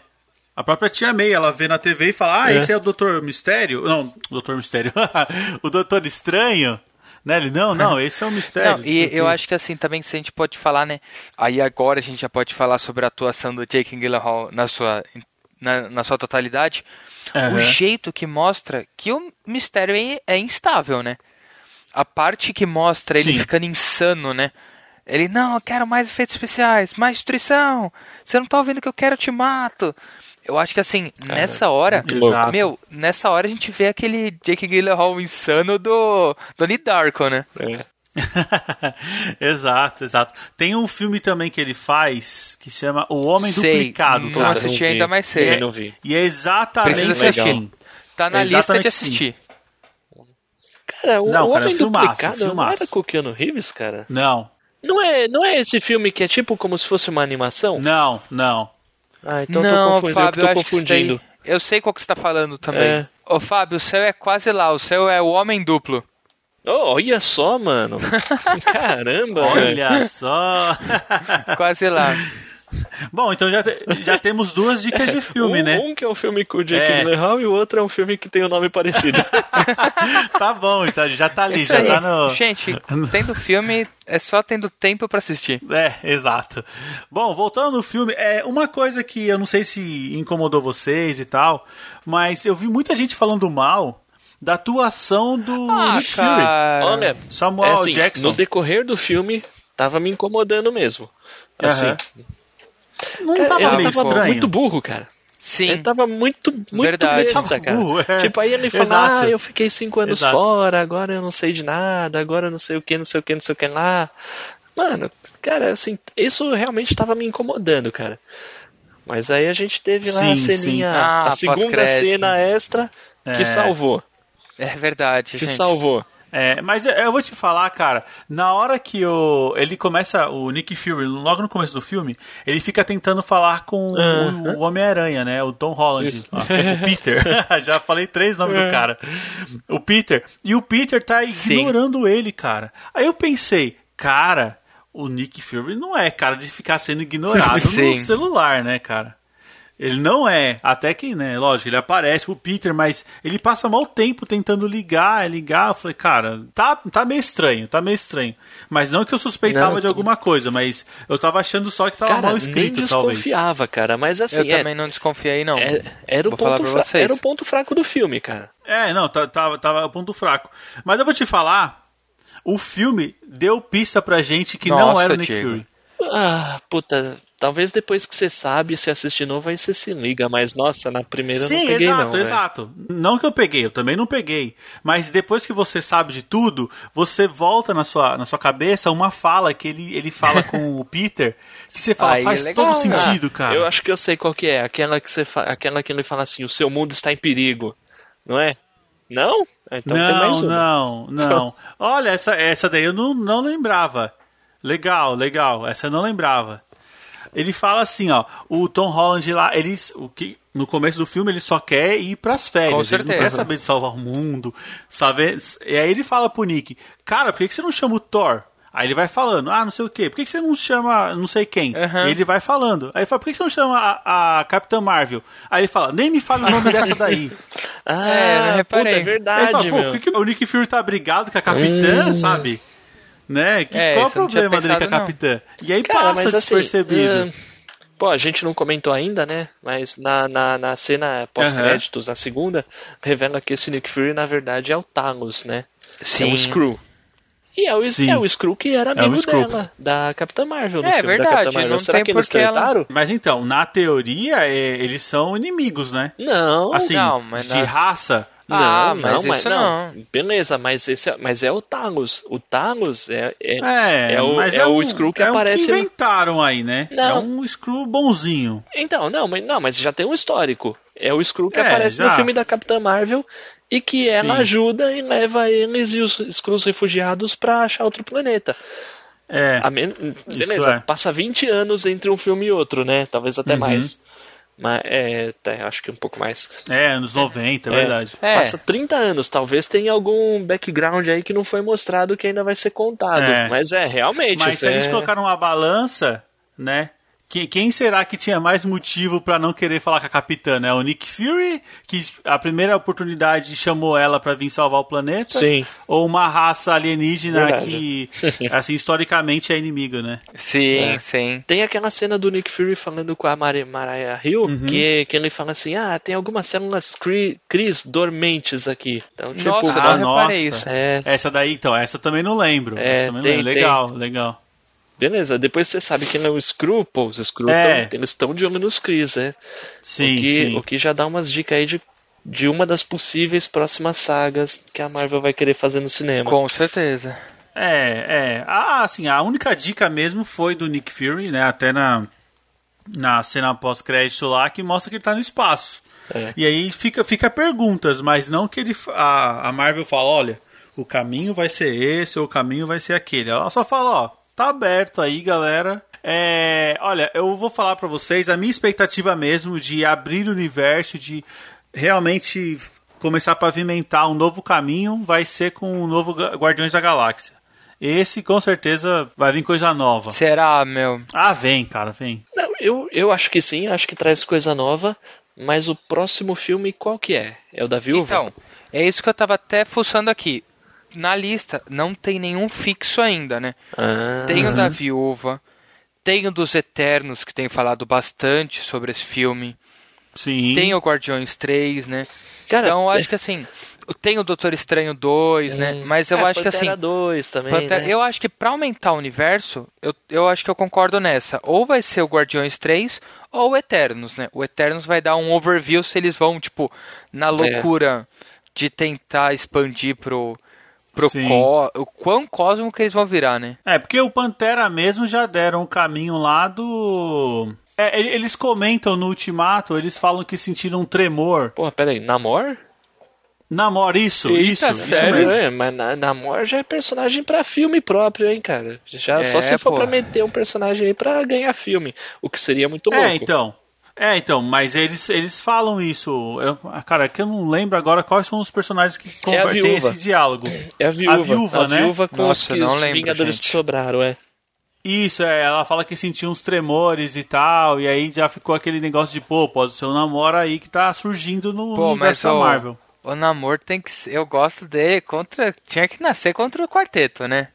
A própria tia May, ela vê na TV e fala: Ah, É. esse é o Doutor Mistério? Não, o Doutor Mistério. o Doutor Estranho. Né? Ele, não, não, esse é o mistério. Não, e o quê." eu acho que assim, também se a gente pode falar, né? Aí agora a gente já pode falar sobre a atuação do Jake Gyllenhaal na sua, na, na sua totalidade. O Aham. jeito que mostra que o mistério é, é instável, né? A parte que mostra ele Sim. ficando insano, né? Ele, não, eu quero mais efeitos especiais, mais destruição. Você não tá ouvindo que eu quero, eu te mato. Eu acho que assim, nessa hora, louco. meu, nessa hora a gente vê aquele Jake Gyllenhaal insano do Donnie Darko, né? É. exato, exato. Tem um filme também que ele faz que chama O Homem Sei, Duplicado, não cara. assisti ainda cedo. não vi. E é exatamente Precisa assistir. assim. Tá na lista Exatamente de sim. assistir. Cara, o Não, cara, Homem filmaço, Duplicado não filmaço. era com o Keanu Reeves, cara? Não, Não é, não é esse filme que é tipo como se fosse uma animação? não, não. Ah, então não, tô confundindo, Fábio, eu tô confundindo. eu sei qual que você tá falando também. É. Ô, Fábio, o seu é quase lá. O seu é o Homem Duplo. Oh, olha só, mano. Caramba, velho. Olha só. Quase lá. Bom, então já, te- já temos duas dicas de filme, um, né? um que é um filme com o Jake É. Gyllenhaal e o outro é um filme que tem o nome parecido. Tá bom, então já tá ali, Isso já aí. tá no. Gente, tendo filme, é só tendo tempo pra assistir. É, exato. Bom, voltando no filme, é uma coisa que eu não sei se incomodou vocês e tal, mas eu vi muita gente falando mal da atuação do Ah, Nick Fury. cara. Olha, Samuel é assim, Jackson. no decorrer do filme, tava me incomodando mesmo. Assim. Não cara, tava ele tava estranho. muito burro, cara. Sim. Ele tava muito, muito Verdade. besta, cara. burro, é. Tipo, aí ele fala, Exato. ah, eu fiquei cinco anos Exato. fora, agora eu não sei de nada, agora eu não sei o que, não sei o que, não sei o que lá. Mano, cara, assim, isso realmente tava me incomodando, cara. Mas aí a gente teve lá a Sim, sim. ceninha, Ah, a segunda cena extra que É. salvou. É verdade, Que gente. salvou. É, mas eu, eu vou te falar, cara, na hora que o, ele começa, o Nick Fury, logo no começo do filme, ele fica tentando falar com o- o, Homem-Aranha, né? O Tom Holland, o Peter. Já falei três nomes do cara. O Peter. E o Peter tá Sim. ignorando ele, cara. Aí eu pensei, cara, o Nick Fury não é cara de ficar sendo ignorado no Sim. celular, né, cara? Ele não é, até que, né, lógico, ele aparece pro Peter, mas ele passa mal tempo tentando ligar, ligar. Eu falei, cara, tá, tá meio estranho, tá meio estranho. Mas não que eu suspeitava Não, de alguma coisa, mas eu tava achando só que tava Cara, mal nem escrito, talvez. desconfiava, cara. Mas assim, Eu é- também não desconfiei, não. é- era, o ponto fra- era o ponto fraco do filme, cara. É, não, tá- tava, tava o ponto fraco. Mas eu vou te falar, o filme deu pista pra gente que não Nossa, era o Nick Diego. Fury. Ah, puta, talvez depois que você sabe, se assistir novo, aí você se liga. Mas, nossa, na primeira eu Sim, não peguei exato, não, velho. exato. Não que eu peguei, eu também não peguei. Mas depois que você sabe de tudo, você volta na sua, na sua cabeça uma fala que ele, ele fala com o Peter, que você fala, Aí é faz legal, todo né? sentido, cara. Eu acho que eu sei qual que é. Aquela que, você Aquela que ele fala assim, o seu mundo está em perigo. Não é? Não? Então tem mais não, uma. não, não. Olha, essa, essa daí eu não, não lembrava. Legal, legal. Essa eu não lembrava. Ele fala assim, ó, o Tom Holland lá, eles, o que no começo do filme ele só quer ir pras férias, Com ele não quer saber de salvar o mundo, saber. E aí ele fala pro Nick, cara, por que você não chama o Thor? Aí ele vai falando, ah, não sei o quê, por que você não chama não sei quem? E ele vai falando. Aí ele fala, por que você não chama a, a Capitã Marvel? Aí ele fala, nem me fala o nome dessa daí. Ah, É, puta, é Aí ele verdade, fala, pô, meu. por que, que o Nick Fury tá brigado com a capitã, sabe? Né? Que, É, qual o problema dele com a pensado, não. capitã? E aí Cara, passa mas assim, despercebido. ah, pô, a gente não comentou ainda, né? Mas na, na, na cena pós-créditos, a segunda, revela que esse Nick Fury, na verdade, é o Talos, né? É o Screw. E é o, Sim. é o Screw que era É amigo Screw. dela, da Capitã Marvel, no É, filme verdade, da Capitã Marvel. não Será tem que eles porque ela- tretaram? Mas então, na teoria, é, eles são inimigos, né? Não, Assim, Não, mas de na- raça. Não, Ah, não, mas mas isso não. não. Beleza, mas, esse é, mas é o Talos. O Talos é, é, É, é o, mas é o um- Screw que é aparece o que no- inventaram aí, né? Não. É um Screw bonzinho. Então, não, mas, não, mas já tem um histórico. É o Screw que É, aparece já. no filme da Capitã Marvel e que ela Sim. ajuda e leva eles e os Screws refugiados pra achar outro planeta. É. A men- Beleza, é. passa 20 anos entre um filme e outro, né? Talvez até Uhum. mais. Mas é, até, acho que um pouco mais. É, anos 90, é, verdade. É. Passa 30 anos, talvez tenha algum background aí que não foi mostrado que ainda vai ser contado. É. Mas é, realmente. Mas se a gente é- colocar numa balança, né? Que- Quem será que tinha mais motivo pra não querer falar com a capitã? Né? O Nick Fury, que a primeira oportunidade chamou ela pra vir salvar o planeta? Sim. Ou uma raça alienígena Verdade. que, assim, historicamente é inimigo, né? Sim, É. sim. Tem aquela cena do Nick Fury falando com a Mari- Mariah Hill, Uhum. que, que ele fala assim: ah, tem algumas células cri, Cris dormentes aqui. Então, tipo, Nossa, ah, nossa. isso. é, Essa daí, então, essa eu também não lembro. É, essa também não tem- lembro. Legal, legal. Beleza. Depois você sabe que ele é o Screw, pô, os Screw É. tão- eles estão de olho nos Cris, né? Sim, o, que, sim. o que já dá umas dicas aí de, de uma das possíveis próximas sagas que a Marvel vai querer fazer no cinema. Com certeza. É, é. Ah, assim, a única dica mesmo foi do Nick Fury, né? Até na, na cena pós-crédito lá, que mostra que ele tá no espaço. É. E aí fica, fica perguntas, mas não que ele. A, a Marvel fala, olha, o caminho vai ser esse ou o caminho vai ser aquele. Ela só fala, ó, tá aberto aí, galera. É, olha, eu vou falar pra vocês a minha expectativa mesmo de abrir o universo, de realmente começar a pavimentar um novo caminho, vai ser com o novo Guardiões da Galáxia. Esse com certeza vai vir coisa nova. Será, meu? Ah, vem, cara, vem. Não, eu, eu acho que sim, acho que traz coisa nova, mas o próximo filme qual que é? É o da Viúva? Então, é isso que eu tava até fuçando aqui. Na lista não tem nenhum fixo ainda, né? Ah, Tem o da Viúva, tem o dos Eternos, que tem falado bastante sobre esse filme. Sim. Tem o Guardiões 3, né? Cara, então eu é- acho que assim, Tem o Doutor Estranho 2, né? Mas eu É, acho que assim. Pantera 2 também, Pantera- né? Eu acho que pra aumentar o universo, eu, eu acho que eu concordo nessa. Ou vai ser o Guardiões 3 ou o Eternos, né? O Eternos vai dar um overview se eles vão, tipo, na loucura de tentar expandir pro. Pro có- o quão cósmico que eles vão virar, né? É, porque o Pantera mesmo já deram um caminho lá do. É, eles comentam no Ultimato, eles falam que sentiram um tremor. Porra, peraí, Namor? Namor, isso, Eita, isso, isso sério? mesmo. É, mas na, Namor já é personagem pra filme próprio, hein, cara? Já, É, só se for pra meter um personagem aí pra ganhar filme, o que seria muito louco. É, então. É, então, mas eles, eles falam isso. Eu, ah, cara, é que eu não lembro agora quais são os personagens que É a esse diálogo. É a viúva. A viúva, né? viúva com Nossa, os, que- não os lembro, Vingadores gente. que sobraram, é. Isso, é, ela fala que sentiu uns tremores e tal, e aí já ficou aquele negócio de, pô, pode ser o namoro aí que tá surgindo no Pô, universo mas da o, Marvel. o Namor tem que ser. Eu gosto dele contra. Tinha que nascer contra o quarteto, né?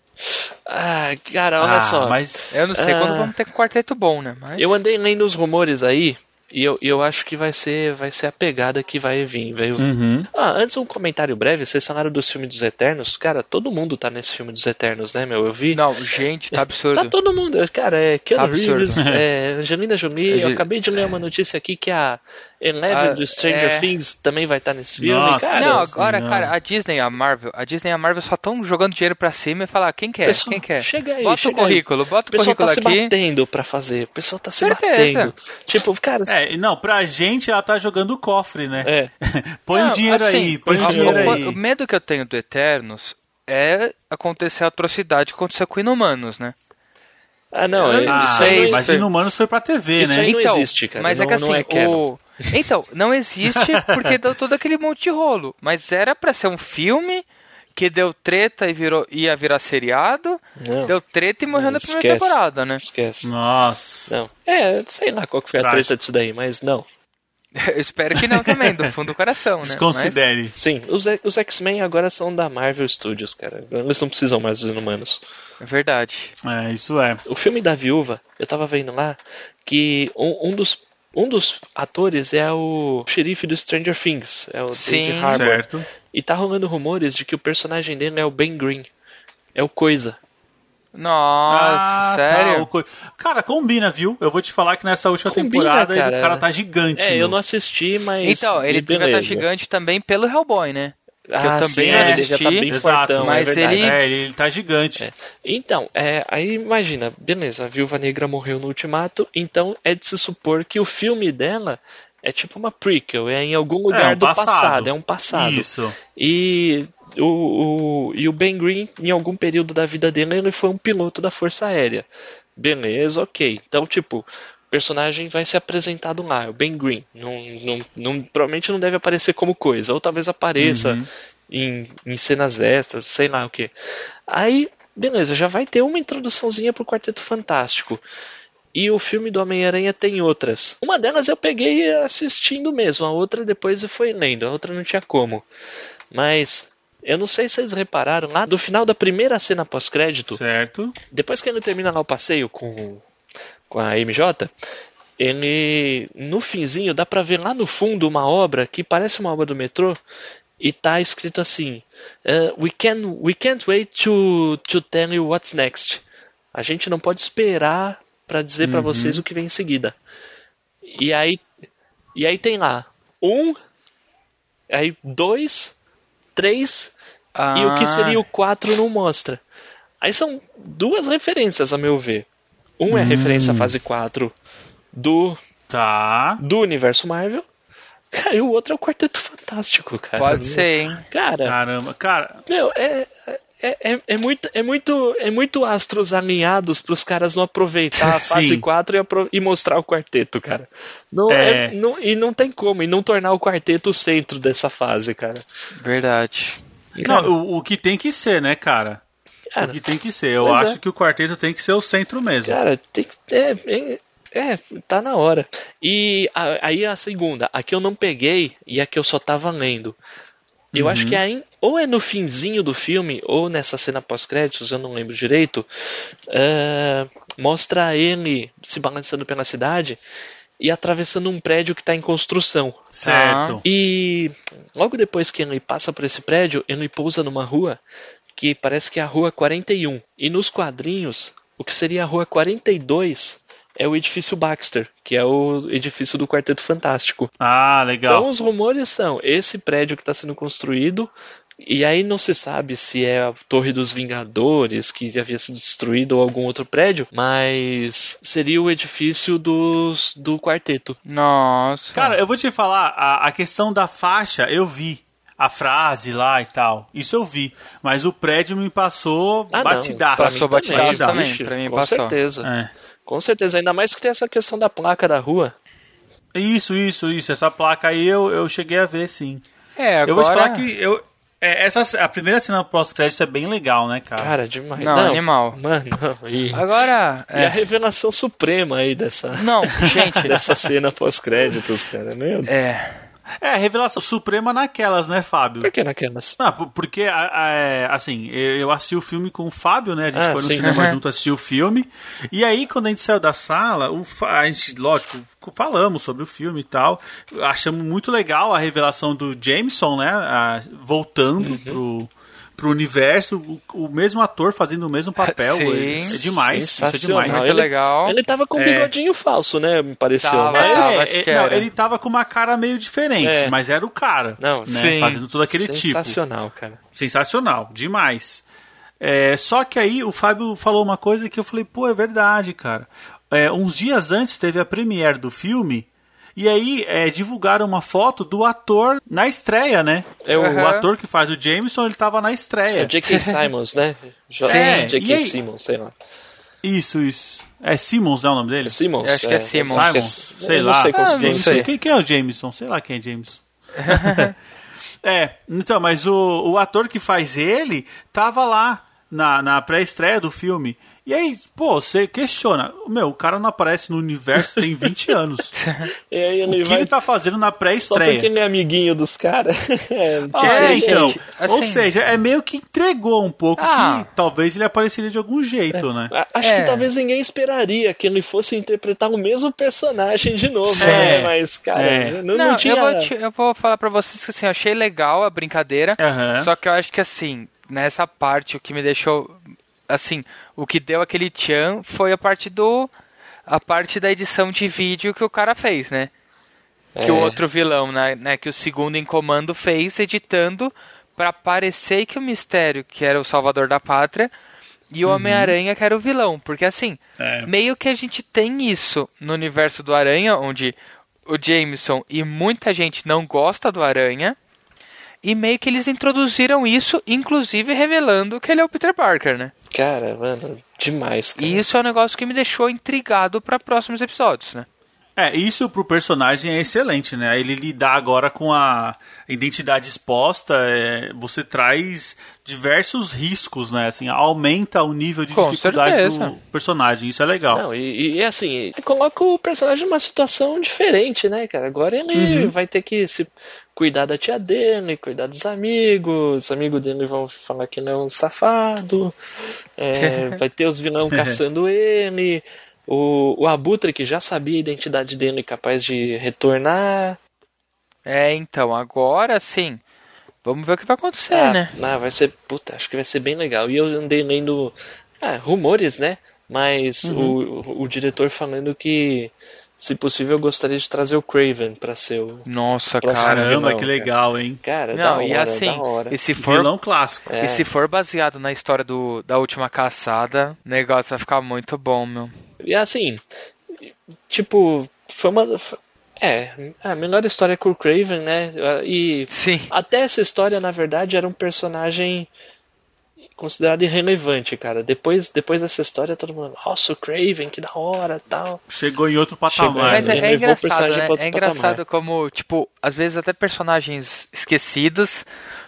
Ah, cara, olha ah, só. mas... Eu não sei Ah. quando vamos ter um quarteto bom, né? Mas... Eu andei lendo os rumores aí, e eu, eu acho que vai ser, vai ser a pegada que vai vir, veio. Uhum. Ah, antes um comentário breve, vocês falaram dos filmes dos Eternos. Cara, todo mundo tá nesse filme dos Eternos, né, meu? Eu vi. Não, gente, tá absurdo. Tá todo mundo, cara, é Keanu Tá. Reeves, é Angelina Jolie, eu acabei de ler uma notícia aqui que a Eleven Ah, do Stranger é. Things também vai estar nesse filme, Nossa. cara. não, agora, Senhora. cara, a Disney e a Marvel, a Disney e a Marvel só estão jogando dinheiro pra cima e falar, quem quer? Pessoal, quem quer? chega aí, bota chega o currículo, aí. bota O o pessoal currículo tá se aqui. batendo pra fazer, o pessoal tá se Certeza. batendo. Tipo, cara, É, não, pra gente ela tá jogando o cofre, né? é. Põe o Não, dinheiro assim, aí, põe o- o dinheiro o, aí. o medo que eu tenho do Eternos é acontecer a atrocidade que aconteceu com Inumanos, né? Ah, não, é- Ah, isso aí mas foi- Inumanos foi pra TV, Isso né? aí não existe, cara, Mas é não- que assim, não é o... Então, não existe porque deu todo aquele monte de rolo. Mas era pra ser um filme que deu treta e virou, ia virar seriado, Não. deu treta e morreu na primeira Esquece. temporada, né? Esquece. Nossa. Não. É, sei lá qual que foi a Trágico. treta disso daí, mas não. Eu espero que não também, do fundo do coração, né? Desconsidere. Sim, os, os X-Men agora são da Marvel Studios, cara. Eles não precisam mais dos inumanos. Mas é verdade. É, isso é. O filme da viúva, eu tava vendo lá que um, um dos. Um dos atores é o xerife do Stranger Things, é o Sim. David Harbour. Certo. E tá rolando rumores de que o personagem dele é o Ben Green. É o Coisa. Nossa, Ah, sério? tá, o co- Cara, combina, viu? Eu vou te falar que nessa última Combina, temporada cara. o cara tá gigante. É, meu. eu não assisti, mas. Então, ele devia beleza. estar gigante também pelo Hellboy, né? Que eu Ah, também sim, não ele assisti, já tá bem Exato, fortão, mas é verdade. ele- É, ele, ele tá gigante. É. Então, é, aí imagina, beleza, a Viúva Negra morreu no Ultimato, então é de se supor que o filme dela é tipo uma prequel, é em algum lugar É, um do passado. passado. é um passado. Isso. E o, o, e o Ben Green, em algum período da vida dele, ele foi um piloto da Força Aérea. Beleza, ok. Então, tipo, o personagem vai ser apresentado lá, o Ben Green. Não, não, não- provavelmente não deve aparecer como coisa, ou talvez apareça Uhum. em, em cenas extras, sei lá o que. Aí, beleza, já vai ter uma introduçãozinha pro Quarteto Fantástico. E o filme do Homem-Aranha tem outras. Uma delas eu peguei assistindo mesmo, a outra depois eu fui lendo, a outra não tinha como. Mas eu não sei se vocês repararam, lá do final da primeira cena pós-crédito, Certo. depois que ele termina lá o passeio com, com a MJ, ele no finzinho dá pra ver lá no fundo uma obra que parece uma obra do metrô e tá escrito assim: eh, we, can, we can't wait to, to tell you what's next. A gente não pode esperar pra dizer pra vocês o que vem em seguida. E aí, e aí tem lá um, aí dois, três e o que seria o 4 não mostra. Aí são duas referências, a meu ver. Um é a referência à fase 4 do, Tá. do universo Marvel. Cara, e o outro é o Quarteto Fantástico, cara. Pode ser, hein? Cara, Caramba. Cara, meu, é, é, é, é muito, é, muito, é muito astros alinhados pros caras não aproveitar a fase Sim. 4 e, e mostrar o quarteto, cara. Não, É. é- não- e não tem como, e não tornar o quarteto o centro dessa fase, cara. Verdade. Não, o, o que tem que ser, né, cara? Cara, o que tem que ser. Eu pois acho é. que o quarteto tem que ser o centro mesmo. Cara, tem que. É, é, é, tá na hora. E a- aí a segunda, a que eu não peguei e a que eu só tava lendo. Eu acho que aí, ou é no finzinho do filme, ou nessa cena pós-créditos, eu não lembro direito, é, mostra ele se balançando pela cidade e atravessando um prédio que está em construção. Certo. E logo depois que ele passa por esse prédio, ele pousa numa rua que parece que é a rua 41. E nos quadrinhos, o que seria a rua 42 é o edifício Baxter, que é o edifício do Quarteto Fantástico. Ah, legal. Então os rumores são esse prédio que está sendo construído e aí não se sabe se é a Torre dos Vingadores que já havia sido destruído ou algum outro prédio, mas seria o edifício dos, do quarteto. Nossa. Cara, eu vou te falar, a, a questão da faixa eu vi. A frase lá e tal. Isso eu vi. Mas o prédio me passou Ah, não. batidaço. Pra Passou também, batidaço também. Ixi, pra mim com passou. certeza. É. Com certeza, ainda mais que tem essa questão da placa da rua. Isso, isso, isso. Essa placa aí eu, eu cheguei a ver, sim. É, agora... Eu vou te falar que eu, é, essa, a primeira cena pós-crédito é bem legal, né, cara? Cara, demais. Não, animal. Mano, não. E, Agora... e a É. revelação suprema aí dessa, Não, gente... dessa cena pós-créditos, cara. Meu Deus. É... É, revelação suprema naquelas, né, Fábio? Por que naquelas? Por- porque, é, assim, eu assisti o filme com o Fábio, né? A gente Ah, foi no sim. cinema Uhum. junto assistir o filme. E aí, quando a gente saiu da sala, a gente, lógico, falamos sobre o filme e tal. Achamos muito legal a revelação do Jameson, né? a- voltando Uhum. pro, pro universo, o, o mesmo ator fazendo o mesmo papel. Sim. é, é demais, isso é Sensacional. demais. Muito ele, legal. Ele tava com um É. bigodinho falso, né? Me pareceu. Tava, mas tava. É, acho é, que não, era. ele tava com uma cara meio diferente, É. mas era o cara. Não, né, sim. Fazendo todo aquele tipo. sensacional, cara. Sensacional, demais. É, só que aí o Fábio falou uma coisa que eu falei, pô, é verdade, cara. É, uns dias antes teve a premiere do filme, e aí é, divulgaram uma foto do ator na estreia, né? É o- o Aham. ator que faz o Jameson, ele tava na É estreia. o J.K. Simons, né? Sim. J.K. E aí? Simmons, sei lá. Isso, isso. É Simmons, não é o nome dele? É Simmons? Eu acho que é Simmons. acho que é- Simons, sei lá. Não sei Ah, se não sei. Quem, quem é o Jameson? Sei lá quem é Jameson. é, então, mas o, o ator que faz ele tava lá na, na pré-estreia do filme. E aí, pô, você questiona. Meu, o cara não aparece no universo tem 20 anos. E aí O ele que vai ele tá fazendo na só porque pré-estreia? ele é amiguinho dos caras. é, tipo, É, É, então. gente, Ou assim- seja, é meio que entregou um pouco Ah. que talvez ele apareceria de algum jeito, né? a- Acho É. que talvez ninguém esperaria que ele fosse interpretar o mesmo personagem de novo, É. né? Mas, cara, É. não, Não, não tinha. eu, vou te- eu vou falar pra vocês que assim, eu achei legal a brincadeira, só que eu acho que assim, nessa parte, o que me deixou, assim, o que deu aquele tchan foi a parte do, a parte da edição de vídeo que o cara fez, né? Que o É. outro vilão, né, né, que o segundo em comando fez, editando pra parecer que o Mistério, que era o salvador da pátria, e o Homem-Aranha, que era o vilão. Porque assim, É. meio que a gente tem isso no universo do Aranha, onde o Jameson e muita gente não gosta do Aranha. E meio que eles introduziram isso, inclusive revelando que ele é o Peter Parker, né? Cara, mano, demais, cara. E isso é um negócio que me deixou intrigado para próximos episódios, né? É, isso pro personagem é excelente, né? Ele lidar agora com a identidade exposta, é, você traz diversos riscos, né? Assim, aumenta o nível de Com dificuldade certeza. do personagem, isso é legal. Não, e, e assim, coloca o personagem numa situação diferente, né, cara? Agora ele Uhum. vai ter que se cuidar da tia dele, cuidar dos amigos, os amigos dele vão falar que ele é um safado, é, vai ter os vilão caçando ele, o, o Abutre que já sabia a identidade dele capaz de retornar. É, então, agora sim. Vamos ver o que vai acontecer, Ah, né? ah, vai ser, puta, acho que vai ser bem legal. E eu andei lendo ah, rumores, né? Mas Uhum. o, o, diretor falando que, se possível, eu gostaria de trazer o Craven pra ser o. Nossa. Caramba, vilão, que cara. legal, hein? Cara, da Não, hora, e assim, da hora. e se for Vilão clássico. É. E se for baseado na história do, da última caçada, o negócio vai ficar muito bom, meu. E assim, tipo, foi uma. É, a melhor história com o Craven, né? E Sim. até essa história, na verdade, era um personagem considerado irrelevante, cara. Depois, depois dessa história, todo mundo, nossa, o Craven, que da hora tal. Chegou em outro Chegou, patamar. Mas né? é, ele é o engraçado, né? É engraçado patamar. como, tipo, às vezes até personagens esquecidos,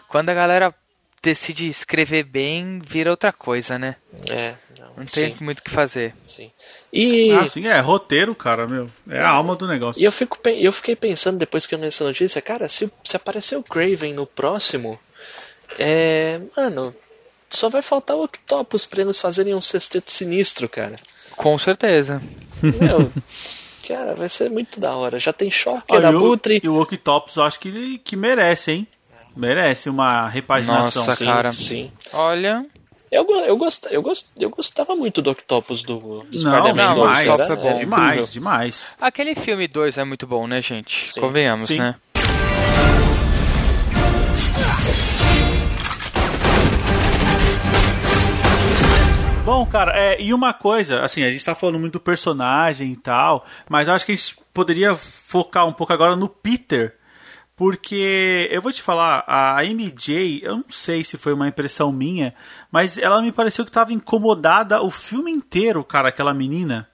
quando a galera decide escrever bem, vira outra coisa, né? É, não, tem sim, muito o que fazer. sim. E, Ah, sim, é roteiro, cara, meu. É a alma do negócio. e eu, fico, eu fiquei pensando depois que eu li essa notícia, cara, se, se aparecer o Craven no próximo, é. Mano, só vai faltar o Octopus pra eles fazerem um sexteto sinistro, cara. Com certeza. Meu, cara, vai ser muito da hora. Já tem choque, e o- Abutre. E o Octopus eu acho que, que merece, hein? Merece uma repaginação. Nossa, Sim, cara. sim. Olha, Eu, eu, gost, eu, gost, eu gostava muito do Octopus do, do Não, Spider-Man não, dois, demais, Octopus era- é bom. é demais, demais. aquele filme 2 é muito bom, né, gente? Sim. Convenhamos, Sim. né? Bom, cara, é, e uma coisa, assim, a gente tá falando muito do personagem e tal, mas eu acho que a gente poderia focar um pouco agora no Peter, porque eu vou te falar, a MJ, eu não sei se foi uma impressão minha, mas ela me pareceu que tava incomodada o filme inteiro, cara, aquela menina.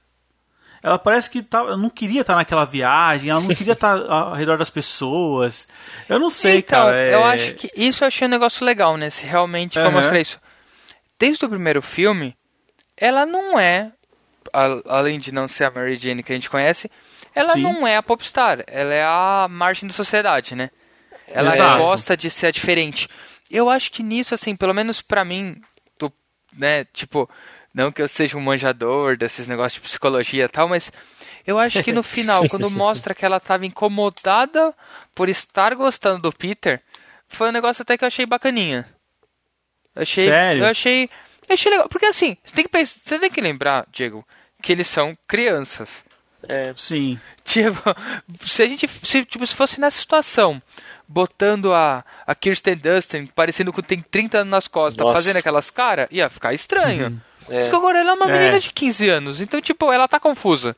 Ela parece que tá, não queria estar naquela viagem, ela não queria estar ao redor das pessoas. Eu não sei, então, cara. é- eu acho que isso eu achei um negócio legal, né? Se realmente for mostrar isso. Desde o primeiro filme, ela não é, além de não ser a Mary Jane que a gente conhece, ela Sim. não é a popstar. Ela é a margem da sociedade, né? Ela Exato. gosta de ser diferente. Eu acho que nisso, assim, pelo menos pra mim, tu, né, tipo, não que eu seja um manjador desses negócios de psicologia e tal, mas eu acho que no final, quando mostra que ela tava incomodada por estar gostando do Peter, foi um negócio até que eu achei bacaninha. Eu achei, Sério? Eu achei, eu achei legal. Porque assim, você tem que, pensar, você tem que lembrar, Diego, que eles são crianças. É, Sim. Tipo, se a gente se, tipo, se fosse nessa situação, botando a, a Kirsten Dunst parecendo que tem 30 anos nas costas, Nossa. fazendo aquelas caras, ia ficar estranho. é. Porque agora ela é uma É. menina de 15 anos, então, tipo, ela tá confusa.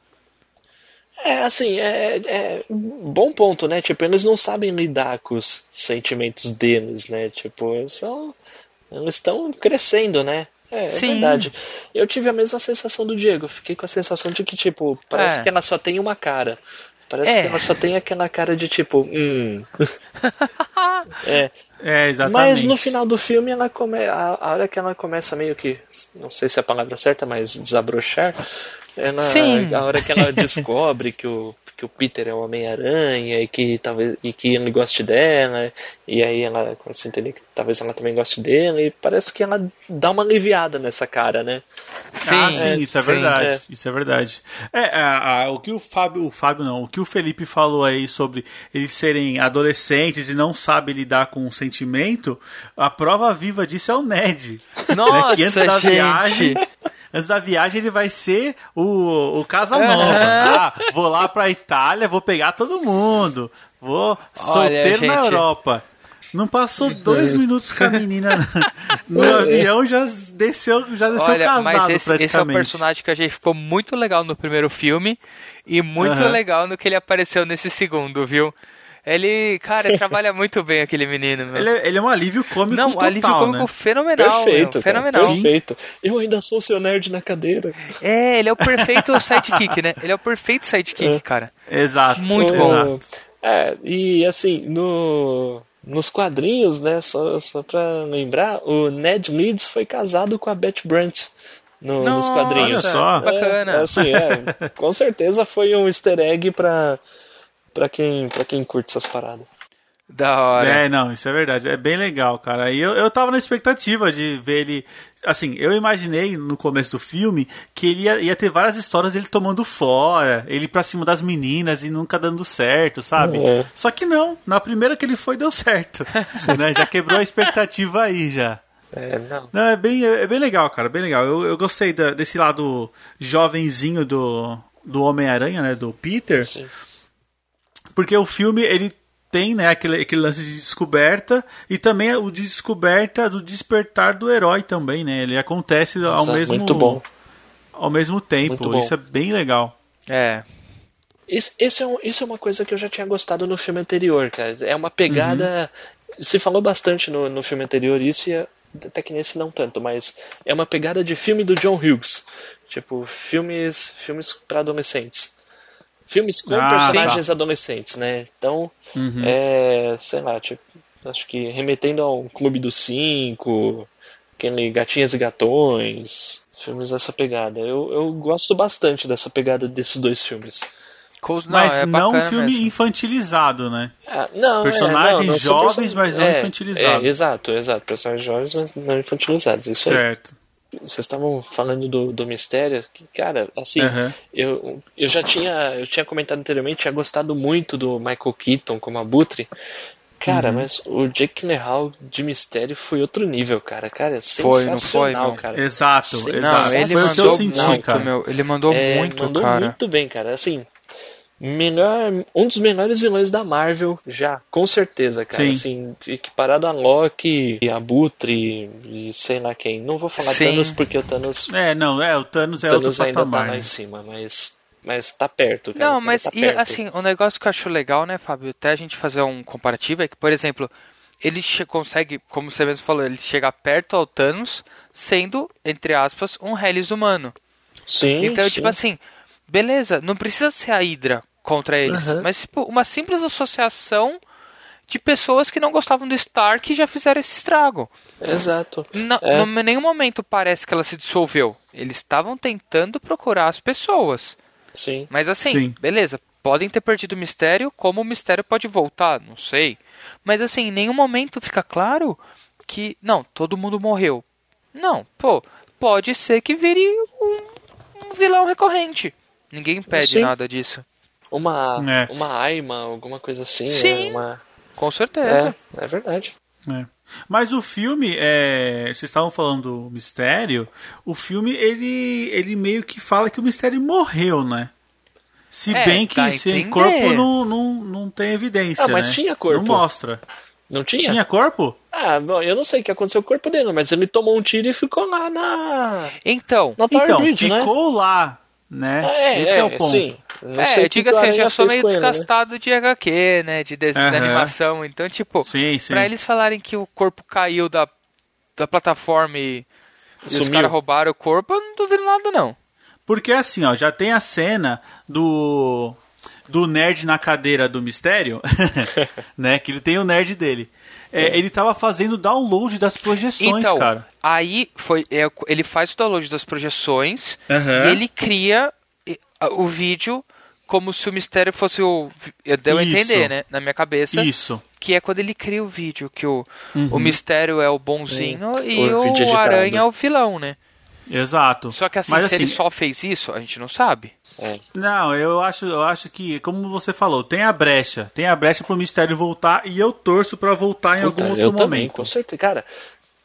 É, assim, é, é um bom ponto, né? Tipo, eles não sabem lidar com os sentimentos deles, né? Tipo, eles são. Eles estão crescendo, né? É, é Sim. verdade. Eu tive a mesma sensação do Diego. Fiquei com a sensação de que, tipo, parece É. que ela só tem uma cara. Parece É. que ela só tem aquela cara de tipo, hum. é. É, exatamente. Mas no final do filme, ela come... a, a hora que ela começa meio que, não sei se é a palavra certa, mas desabrochar, ela, Sim. a hora que ela descobre que o, que o Peter é o Homem-Aranha e que talvez e que ele goste dela, e aí ela começa a entender que talvez ela também goste dele, e parece que ela dá uma aliviada nessa cara, né? ah, sim, isso é sim. verdade. é. Isso é verdade. É, a- a- o que o Fábio, o Fábio não, o que o Felipe falou aí sobre eles serem adolescentes e não sabem lidar com o sentimento, a prova viva disso é o Ned. Nossa, né, que antes da gente. viagem, antes da viagem ele vai ser o, o Casanova. Ah, vou lá pra Itália, vou pegar todo mundo. Vou solteiro na gente. Europa. Não passou dois minutos com a menina no avião, já desceu, já desceu Olha, casado mas esse, esse é o praticamente. personagem que a gente ficou muito legal no primeiro filme e muito Aham. legal no que ele apareceu nesse segundo, viu? Ele, cara, trabalha muito bem aquele menino, meu. Ele, é- ele é um alívio cômico Não, total, alívio cômico né? fenomenal, perfeito, meu, cara, fenomenal. perfeito. Eu ainda sou seu nerd na cadeira. É, ele é o perfeito sidekick, né? Ele é o perfeito sidekick, cara. Exato. Muito bom. É, e assim, no, nos quadrinhos, né, só, só pra lembrar, o Ned Leeds foi casado com a Beth Brandt no- nos Nossa, quadrinhos. olha só. Bacana. É, assim, é, com certeza foi um easter egg pra, pra, quem, pra quem curte essas paradas. Da hora. É, não, isso é verdade. É bem legal, cara. E eu, eu tava na expectativa de ver ele. Assim, eu imaginei no começo do filme que ele ia, ia ter várias histórias dele tomando fora, ele pra cima das meninas e nunca dando certo, sabe? É. Só que não, na primeira que ele foi, deu certo. né? Já quebrou a expectativa aí já. É, não. Não, é bem, é bem legal, cara, bem legal. Eu, eu gostei da- desse lado jovenzinho do, do Homem-Aranha, né? Do Peter. Sim. Porque o filme, ele tem, né, aquele, aquele lance de descoberta e também o de descoberta do despertar do herói também, né? Ele acontece ao Exato, mesmo muito bom. ao mesmo tempo. Muito bom. Isso é bem legal. É. Isso, isso, é um- isso é uma coisa que eu já tinha gostado no filme anterior, cara. É uma pegada. Se falou bastante no, no filme anterior isso, e é- até que nesse não tanto, mas é uma pegada de filme do John Hughes. Tipo, filmes, filmes para adolescentes. Filmes com Ah, personagens adolescentes, né? Então, Uhum. é, sei lá, tipo, acho que remetendo ao Clube dos Cinco, aquele Gatinhas e Gatões, filmes dessa pegada. Eu, eu gosto bastante dessa pegada desses dois filmes. Cous- Não, Mas é não um filme mesmo. infantilizado, né? Ah, não, Personagens é, não, não jovens, person- mas não é, infantilizados. É, exato, exato. Personagens jovens, mas não infantilizados. Isso aí. Vocês estavam falando do, do mistério, que, cara, assim, Aham. eu, eu já tinha, eu tinha comentado anteriormente, tinha gostado muito do Michael Keaton como Abutre. Cara, mas o Jake Gyllenhaal de mistério foi outro nível, cara. Cara, é Foi, não foi, sensacional, meu? cara. Exato, Sim, Não, exato. ele Foi o que eu mandou senti, muito, cara. meu. Ele mandou É, muito, mandou cara. muito bem, cara. Assim, melhor, um dos melhores vilões da Marvel já, com certeza, cara. Sim. Assim, equiparado a Loki, e Abutre e sei lá quem. Não vou falar Sim. Thanos porque o Thanos, É, não, é, o Thanos é Thanos outro ainda tá patamar. lá né? em cima, mas mas tá perto, cara. Não, mas tá e, assim, o negócio que eu acho legal, né, Fábio, até a gente fazer um comparativo é que, por exemplo, ele consegue, como você mesmo falou, ele chega perto ao Thanos, sendo, entre aspas, um Hellis humano. sim, Então, sim. tipo assim, beleza, não precisa ser a Hydra contra eles, Aham. mas tipo, uma simples associação de pessoas que não gostavam do Stark e já fizeram esse estrago. Exato. Não, É. Em nenhum momento parece que ela se dissolveu. Eles estavam tentando procurar as pessoas. Sim. Mas assim, Sim. beleza, podem ter perdido o mistério, como o mistério pode voltar, não sei. Mas assim, em nenhum momento fica claro que, não, todo mundo morreu. Não, pô, pode ser que vire um, um vilão recorrente. Ninguém pede Sim. nada disso. Uma É. uma Aima, alguma coisa assim, Sim. né? Uma Com certeza. É, é verdade. É. Mas o filme, é, vocês estavam falando do mistério, o filme ele, ele meio que fala que o mistério morreu, né? Se É, bem que sem corpo não, não, não tem evidência. Ah, mas né? tinha corpo. Não mostra. Não tinha? Tinha corpo? Ah, bom, eu não sei o que aconteceu com o corpo dele, mas ele tomou um tiro e ficou lá na Então, na Tower Então, Bridge, né? ficou lá, né? É, Esse é, o ponto. Sim. Não é, eu digo assim, eu já sou meio né? desgastado de HQ, né? De, de Aham. animação. Então, tipo, Sim, sim. pra eles falarem que o corpo caiu da, da plataforma e, e os caras roubaram o corpo, eu não duvido nada, não. Porque assim, ó, já tem a cena do do nerd na cadeira do mistério, né? Que ele tem o nerd dele. É, ele tava fazendo download das projeções, então, cara. aí foi, é, ele faz o download das projeções Aham. e ele cria o vídeo como se o mistério fosse o. Deu a entender, né? Na minha cabeça. Isso. Que é quando ele cria o vídeo, que o, o mistério é o bonzinho e O o, aranha é o vilão, né? Exato. Só que assim, Mas, se ele assim, só fez isso, a gente não sabe. É. Não, eu acho, eu acho que, como você falou, tem a brecha. Tem a brecha pro mistério voltar e eu torço pra voltar em Puta, algum eu outro também, momento. com certeza. Cara,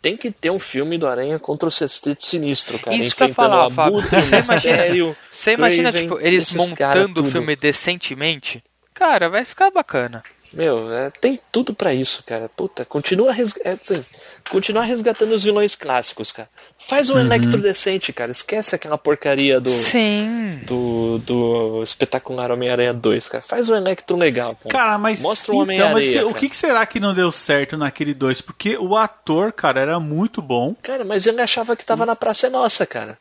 tem que ter um filme do Aranha contra o Sexteto Sinistro, cara. Isso que eu ia falar, Fábio. Você imagina- Você imagina, tipo, eles montando o filme decentemente? Cara, vai ficar bacana. Meu, é, tem tudo pra isso, cara. Puta, continua, res... é, assim, continua resgatando os vilões clássicos, cara. Faz Uhum. um Electro decente, cara. Esquece aquela porcaria do, Sim. do, do espetacular Homem-Aranha 2, cara. Faz um Electro legal, cara. Cara, mas, Mostra o então, mas Homem-Areia, que- o que, que será que não deu certo naquele 2? Porque o ator, cara, era muito bom. Cara, mas ele achava que tava na Praça é Nossa, cara.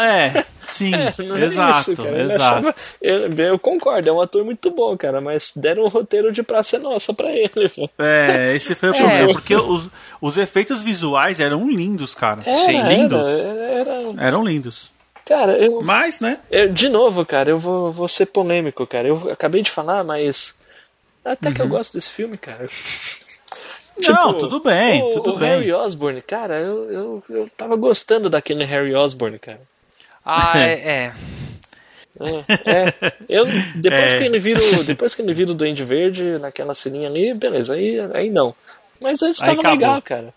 É, sim, é exato, isso, cara. Ele exato. achava- eu, eu concordo, é um ator muito bom, cara, mas deram um roteiro de Praça é Nossa pra ele. pô. É, esse foi o É. problema, porque os, os efeitos visuais eram lindos, cara. Era, lindos. Era, era- Eram lindos. cara, eu, Mas, né? eu- de novo, cara, eu vou, vou ser polêmico, cara. Eu acabei de falar, mas até que eu gosto desse filme, cara. Uhum. Não, tudo bem, o, tudo o bem. Harry Osborn, cara, eu, eu, eu tava gostando daquele Harry Osborn, cara. Ah, é. é. É, é. Eu, depois, É. que ele vira o, depois que ele vira o Duende Verde naquela ceninha ali, beleza, aí, aí não. Mas antes Aí tava acabou. legal, cara.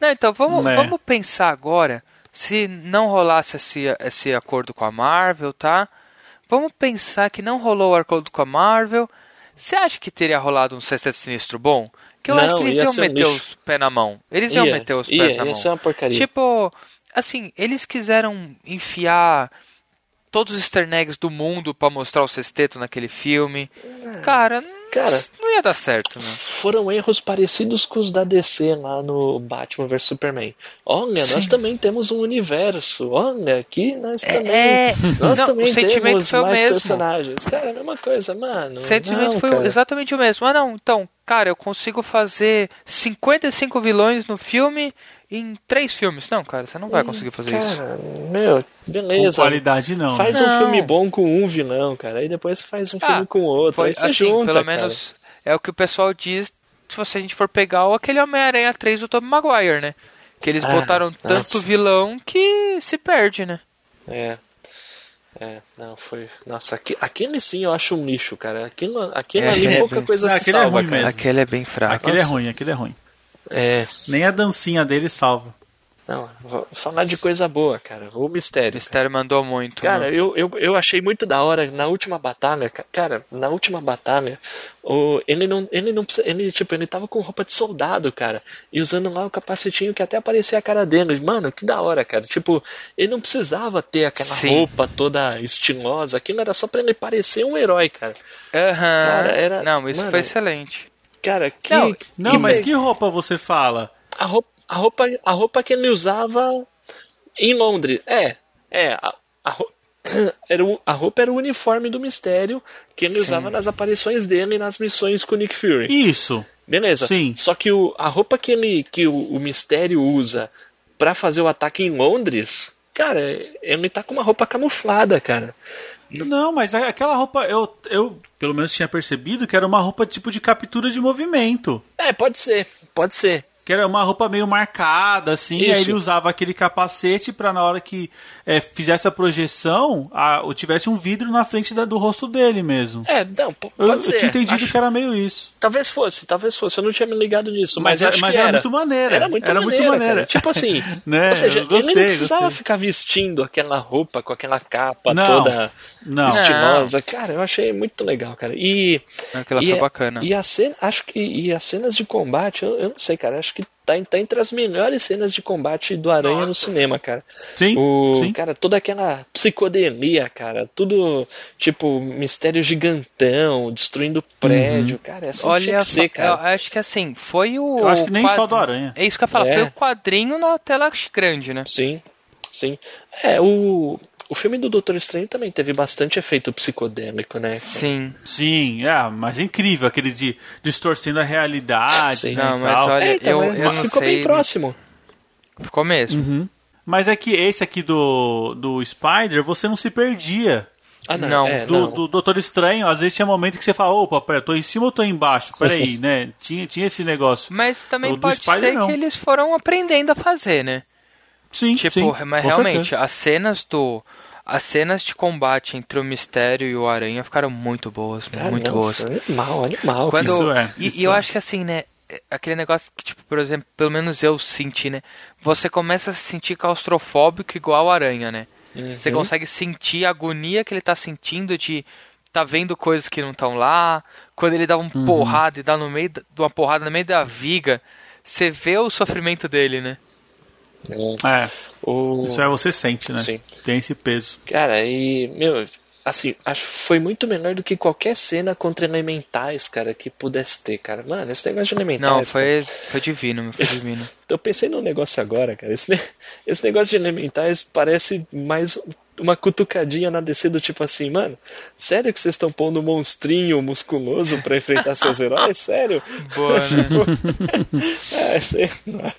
Não, então vamos, É. vamos pensar agora. Se não rolasse esse, esse acordo com a Marvel, tá? Vamos pensar que não rolou o acordo com a Marvel. Você acha que teria rolado um Sexteto Sinistro bom? Que eu Não, acho que eles ia iam um meter lixo. os pés na mão. Eles iam Ia, meter os ia, pés na ia mão. ser uma porcaria. Tipo, assim, eles quiseram enfiar todos os easter eggs do mundo pra mostrar o sexteto naquele filme. Cara, É. Cara, não ia dar certo, né? foram erros parecidos com os da DC lá no Batman vs Superman. Olha, nós também temos um universo. Olha, aqui nós também. é. Nós Não, também o sentimento temos foi o mais mesmo. personagens. Cara, é a mesma coisa, mano. O sentimento Não, foi cara. exatamente o mesmo. Ah, não, então, cara, eu consigo fazer 55 vilões no filme em três filmes. Não, cara, você não vai conseguir fazer isso. Cara, meu, Com beleza. qualidade não. Faz né? um Não. filme bom com um vilão, cara. Aí depois você faz um filme Ah, com outro. Foi aí você assim, junta, pelo cara. menos é o que o pessoal diz se você- a gente for pegar o- aquele Homem-Aranha 3 do Tobey Maguire, né? Que eles Ah, botaram tanto nossa. vilão que se perde, né? É. É, não, foi. Nossa, aqui, aquele sim eu acho um lixo, cara. Aquilo, aquilo É, ali é pouca bem- coisa Não, se aquele é salva, ruim cara. mesmo. Aquele é bem fraco. Aquele é Nossa. ruim, aquele é ruim. É. Nem a dancinha dele salva. Não, vou falar de coisa boa, cara. O O mistério. Mistério mandou muito. Cara, né? eu, eu, eu achei muito da hora na última batalha, ca- cara, na última batalha, o, ele não, ele não precisa, ele, tipo, ele tava com roupa de soldado, cara, e usando lá o capacetinho que até aparecia a cara dele. Mano, que da hora, cara. Tipo, ele não precisava ter aquela Sim. roupa toda estilosa, aquilo era só pra ele parecer um herói, cara. Aham. Cara, era- Não, isso mano, foi excelente. Cara, que. Não, Não, que mas be- que roupa você fala? a roupa, a roupa, a roupa que ele usava em Londres. É, é, a, a, ro- era o- a roupa era o uniforme do mistério que ele Sim. usava nas aparições dele nas missões com o Nick Fury. Isso. Beleza. Sim. Só que o, a roupa que ele que o, o mistério usa pra fazer o ataque em Londres, cara, ele tá com uma roupa camuflada, cara. Não, mas a- aquela roupa, eu, eu pelo menos tinha percebido que era uma roupa tipo de captura de movimento. É, pode ser, pode ser. Que era uma roupa meio marcada, assim, e aí Isso. ele usava aquele capacete pra na hora que é, fizesse a projeção, a, ou tivesse um vidro na frente da- do rosto dele mesmo. É, não, Eu, pode eu ser. tinha entendido Acho- que era meio isso. Talvez fosse, talvez fosse. Eu não tinha me ligado nisso, Mas mas, era- acho mas que era era muito maneira. Era muito Era muito maneira, maneira. cara. Tipo assim, Né, ou seja, eu gostei, ele não precisava gostei. ficar vestindo aquela roupa com aquela capa Não, toda não. estilosa. Cara, eu achei muito legal, cara. E Aquela e foi é- bacana. E a cena, acho que e as cenas de combate, eu, eu não sei, cara, acho que tá, tá entre as melhores cenas de combate do Aranha no cinema, cara. Sim, O, sim. cara, toda aquela psicodelia, cara, tudo tipo mistério gigantão, destruindo prédio, cara, é assim que tinha Olha, que ser, só- eu cara. acho que assim, foi o. Eu acho que nem quadro- só do Aranha. É isso que eu ia falar, É. foi o quadrinho na tela grande, né? Sim, sim. É, o, o filme do Doutor Estranho também teve bastante efeito psicodélico, né? Sim. Sim, é, mas incrível, aquele de distorcendo a realidade, Sim. né, Não, mas tal. olha- É, então, eu- mas eu não ficou sei, bem próximo. Ficou mesmo. Uhum. Mas é que esse aqui do, do Spider, você não se perdia. Ah, não, Não, é, Do, não. do Doutor Estranho, às vezes tinha momento que você fala, opa, pera, tô em cima ou tô embaixo? Peraí, né? Tinha, tinha esse negócio. Mas também O do pode Spider, ser não. que eles foram aprendendo a fazer, né? Sim, Tipo, sim, mas com realmente, certeza. as cenas do. As cenas de combate entre o Mistério e o Aranha ficaram muito boas, muito não, boas. Animal, animal. Quando, Isso é, e, isso e eu é. acho que assim, né? é Aquele negócio que, tipo, por exemplo, pelo menos eu senti, né? Você começa a se sentir claustrofóbico igual o aranha, né? Você Uhum. consegue sentir a agonia que ele tá sentindo de tá vendo coisas que não estão lá. Quando ele dá uma Uhum. porrada e dá no meio de uma porrada no meio da viga, você vê o sofrimento dele, né? É, O... isso é você sente, né? Sim. Tem esse peso. Cara, e, meu, assim, acho que foi muito melhor do que qualquer cena contra elementais, cara, que pudesse ter, cara. Mano, esse negócio de elementais. Não, cara, foi, foi divino, foi divino. Eu pensei num negócio agora, cara. Esse, esse negócio de elementais parece mais uma cutucadinha na DC do tipo assim, mano, sério que vocês estão pondo um monstrinho musculoso pra enfrentar seus heróis? Sério? Boa, né? É, sei lá.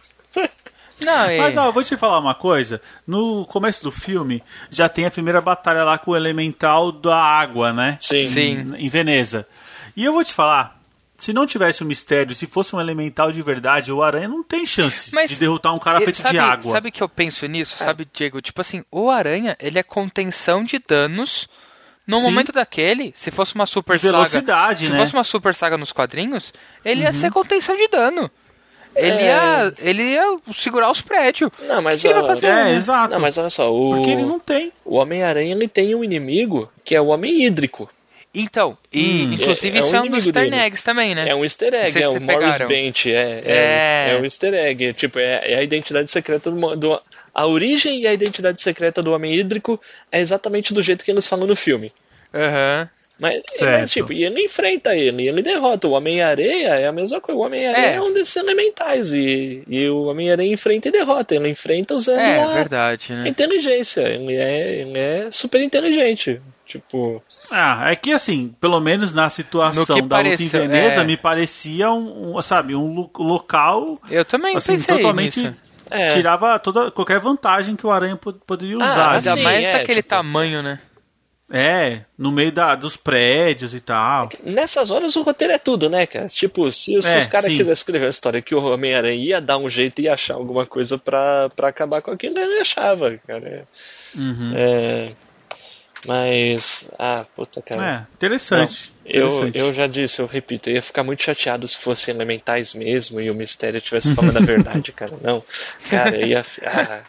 Não, e... Mas ó, eu vou te falar uma coisa. No começo do filme, já tem a primeira batalha lá com o elemental da água, né? Sim. Sim. Em Veneza. E eu vou te falar. Se não tivesse um mistério, se fosse um elemental de verdade, o Aranha não tem chance Mas de derrotar um cara feito sabe, de água. Sabe que eu penso nisso, sabe, Diego? Tipo assim, o Aranha, ele é contenção de danos. No Sim. momento daquele, se fosse uma super Velocidade, saga. né? Se fosse uma super saga nos quadrinhos, ele ia ser contenção de dano. Ele, É. ia, ele ia segurar os prédios. Não, mas O que ele ó, vai fazer? É, né? exato. Não, mas olha só, o, Porque ele não tem. o Homem-Aranha ele tem um inimigo que é o Homem Hídrico. Então, e Hum. inclusive É- é isso um é um dos inimigo easter eggs também, né? É um easter egg, é o Morris. Bench, é, é, É. é um easter egg, tipo, é, é a identidade secreta do, do- A origem e a identidade secreta do Homem Hídrico é exatamente do jeito que eles falam no filme. Aham. Mas, mas, tipo, e ele enfrenta ele, e ele derrota. O Homem-Areia é a mesma coisa. O Homem-Areia é. É. um desses elementais. E, e o Homem-Areia enfrenta e derrota. Ele enfrenta usando É, a verdade, né? inteligência. Ele é, ele é super inteligente. Tipo, Ah, é que assim, pelo menos na situação da luta em pareceu, Veneza, é. me parecia um, um, sabe, um lo- local Eu também assim, pensei totalmente nisso. é. tirava toda qualquer vantagem que o Aranha po- poderia Ah, usar. Ainda Sim, mais é, daquele tipo- tamanho, né? É, no meio da, dos prédios e tal. Nessas horas o roteiro é tudo, né, cara? Tipo, se, se É, os caras quisessem escrever a história que o Homem-Aranha ia dar um jeito e achar alguma coisa pra, pra acabar com aquilo, ele achava, cara. Uhum. É, mas. Ah, puta, cara. É, interessante. Eu, interessante. eu já disse, eu repito, eu ia ficar muito chateado se fossem elementais mesmo e o mistério estivesse falando a verdade, cara. Não. Cara, eu ia. Ah,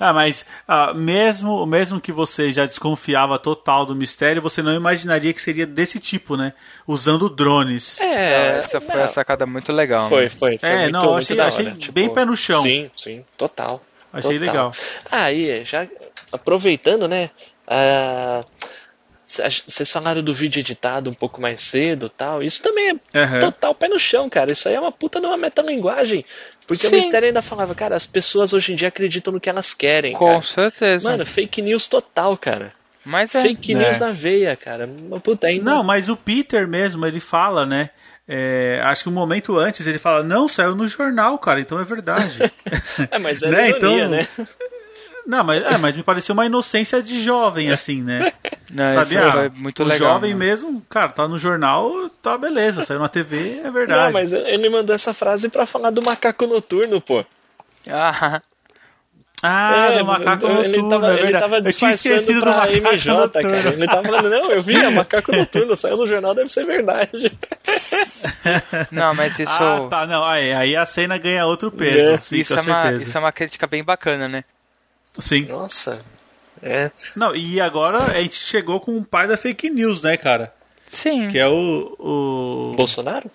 Ah, mas ah, mesmo, mesmo que você já desconfiava total do mistério, você não imaginaria que seria desse tipo, né? Usando drones. é, Essa foi não, a sacada muito legal. Foi, né? foi, foi. É, muito, não, muito achei- da achei hora, tipo, bem pé no chão. Sim, sim, total. Achei total. legal. Aí, já aproveitando, né? ah, Vocês falaram do vídeo editado um pouco mais cedo tal. Isso também é Aham. total pé no chão, cara. Isso aí é uma puta de uma metalinguagem. Porque Sim. o mistério ainda falava, cara, as pessoas hoje em dia acreditam no que elas querem. Com cara. certeza. Mano, fake news total, cara. Mas é. Fake É. news na veia, cara. Uma Puta, ainda. Não, mas o Peter mesmo, ele fala, né? é, acho que um momento antes ele fala, não, saiu no jornal, cara, então é verdade. É, mas é Né, ironia, então- né? Não, mas, é, mas me pareceu uma inocência de jovem, assim, né? Não, Sabe, isso ah, foi muito o legal. jovem né? mesmo, cara, tá no jornal, tá beleza, saiu na TV, é verdade. Não, mas ele mandou essa frase pra falar do macaco noturno, pô. Ah, Ah, É, do macaco ele noturno, tava, é ele tava disfarçando do pra macaco MJ, noturno. cara. Ele tava falando, não, eu vi, é macaco noturno, saiu no jornal, deve ser verdade. não, mas isso. Ah, tá, não, aí, aí a cena ganha outro peso, É, sim, isso, com é uma, isso é uma crítica bem bacana, né? Sim. Nossa. É. Não, e agora a gente chegou com o pai da fake news, né, cara? Sim. Que é o. o... Bolsonaro?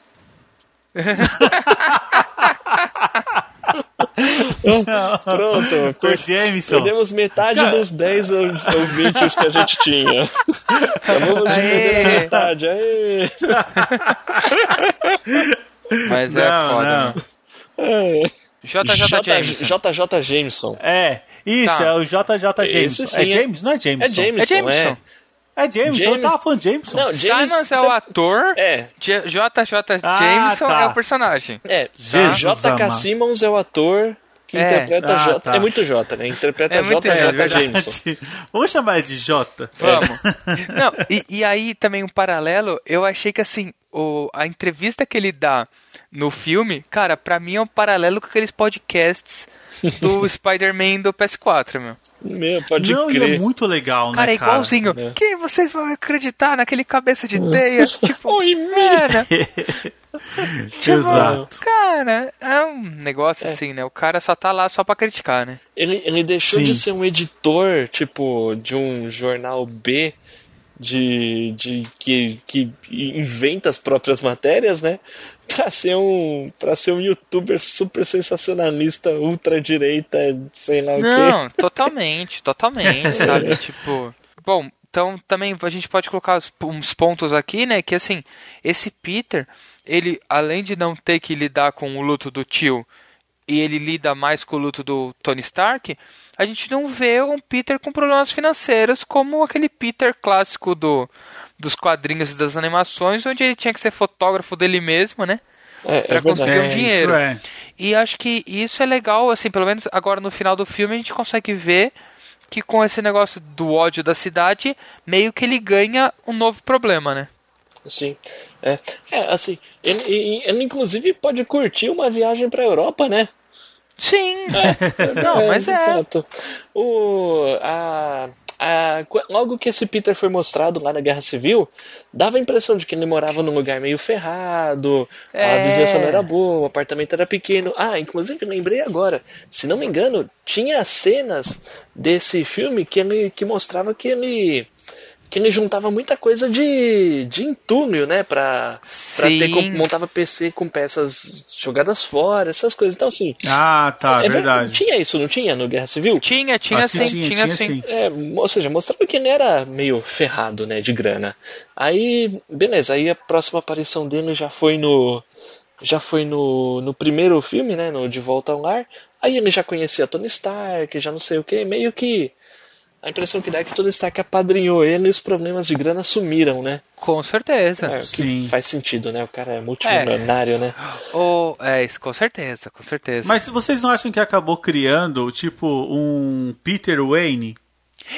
Pronto, O per- Jameson. perdemos metade dos 10 ou- ouvintes que a gente tinha. Acabamos de perder a metade. Aê. Mas é Não, foda. não. Né? É. JJ Jameson. JJ Jameson. É, isso, Tá. é o JJ Jameson. sim, é é- James? Não é Jameson. É Jameson, É Jameson. é. É Jameson, eu James- tava falando Jameson. Não, James- Simons é cê- o ator. É, J- JJ Ah, Jameson tá. é o personagem. é. Jesus JK. Simmons é o ator que É. interpreta Ah, J. tá. É muito J, né? Interpreta É muito- JJ é. Jameson. Vamos chamar ele de J. Vamos. Não, e, e aí também um paralelo, eu achei que assim, o, a entrevista que ele dá no filme, cara, pra mim é um paralelo com aqueles podcasts do Spider-Man do PS4, meu. Meu, pode Não, e crer. é muito legal, Cara, né, é igualzinho. É. Quem vocês vão acreditar naquele cabeça de teia? tipo, Oi, cara, tipo, Exato. cara, é um negócio assim, né? O cara só tá lá só pra criticar, né? Ele, ele deixou Sim. de ser um editor, tipo, de um jornal B, de, de que, que inventa as próprias matérias, né? Pra ser um, pra ser um youtuber super sensacionalista, ultra-direita, sei lá o quê. Não, totalmente, totalmente, sabe? Tipo, bom, então também a gente pode colocar uns pontos aqui, né? Que assim, esse Peter, ele além de não ter que lidar com o luto do tio e ele lida mais com o luto do Tony Stark, a gente não vê um Peter com problemas financeiros como aquele Peter clássico do dos quadrinhos e das animações, onde ele tinha que ser fotógrafo dele mesmo, né? É, é pra verdade. conseguir um É, dinheiro. Isso é. E acho que isso é legal, assim, pelo menos agora no final do filme a gente consegue ver que com esse negócio do ódio da cidade, meio que ele ganha um novo problema, né? Sim. É, é assim, ele, ele, ele inclusive pode curtir uma viagem pra Europa, né? Sim. Não, mas é. fato. O, a, a, logo que esse Peter foi mostrado lá na Guerra Civil, dava a impressão de que ele morava num lugar meio ferrado, a É. vizinhança não era boa, o apartamento era pequeno. Ah, inclusive lembrei agora, se não me engano, tinha cenas desse filme que ele que mostrava que ele que ele juntava muita coisa de, de entulho, né, pra, pra ter, Sim. montava PC com peças jogadas fora, essas coisas. Então, assim, Ah, tá, é ver- verdade. Tinha isso, não tinha no Guerra Civil? Tinha, tinha que sim, tinha, sim. É, ou seja, mostrava que ele era meio ferrado, né, de grana. Aí, beleza, aí a próxima aparição dele já foi no já foi no, no primeiro filme, né, no De Volta ao Lar. Aí ele já conhecia Tony Stark, já não sei o que, meio que a impressão que dá é que Tony Stark apadrinhou ele e os problemas de grana sumiram, né? Com certeza. É, o Sim. que faz sentido, né? O cara é multimilionário, né? Ou, é, isso, com certeza, com certeza. Mas vocês não acham que acabou criando, tipo, um Peter Wayne?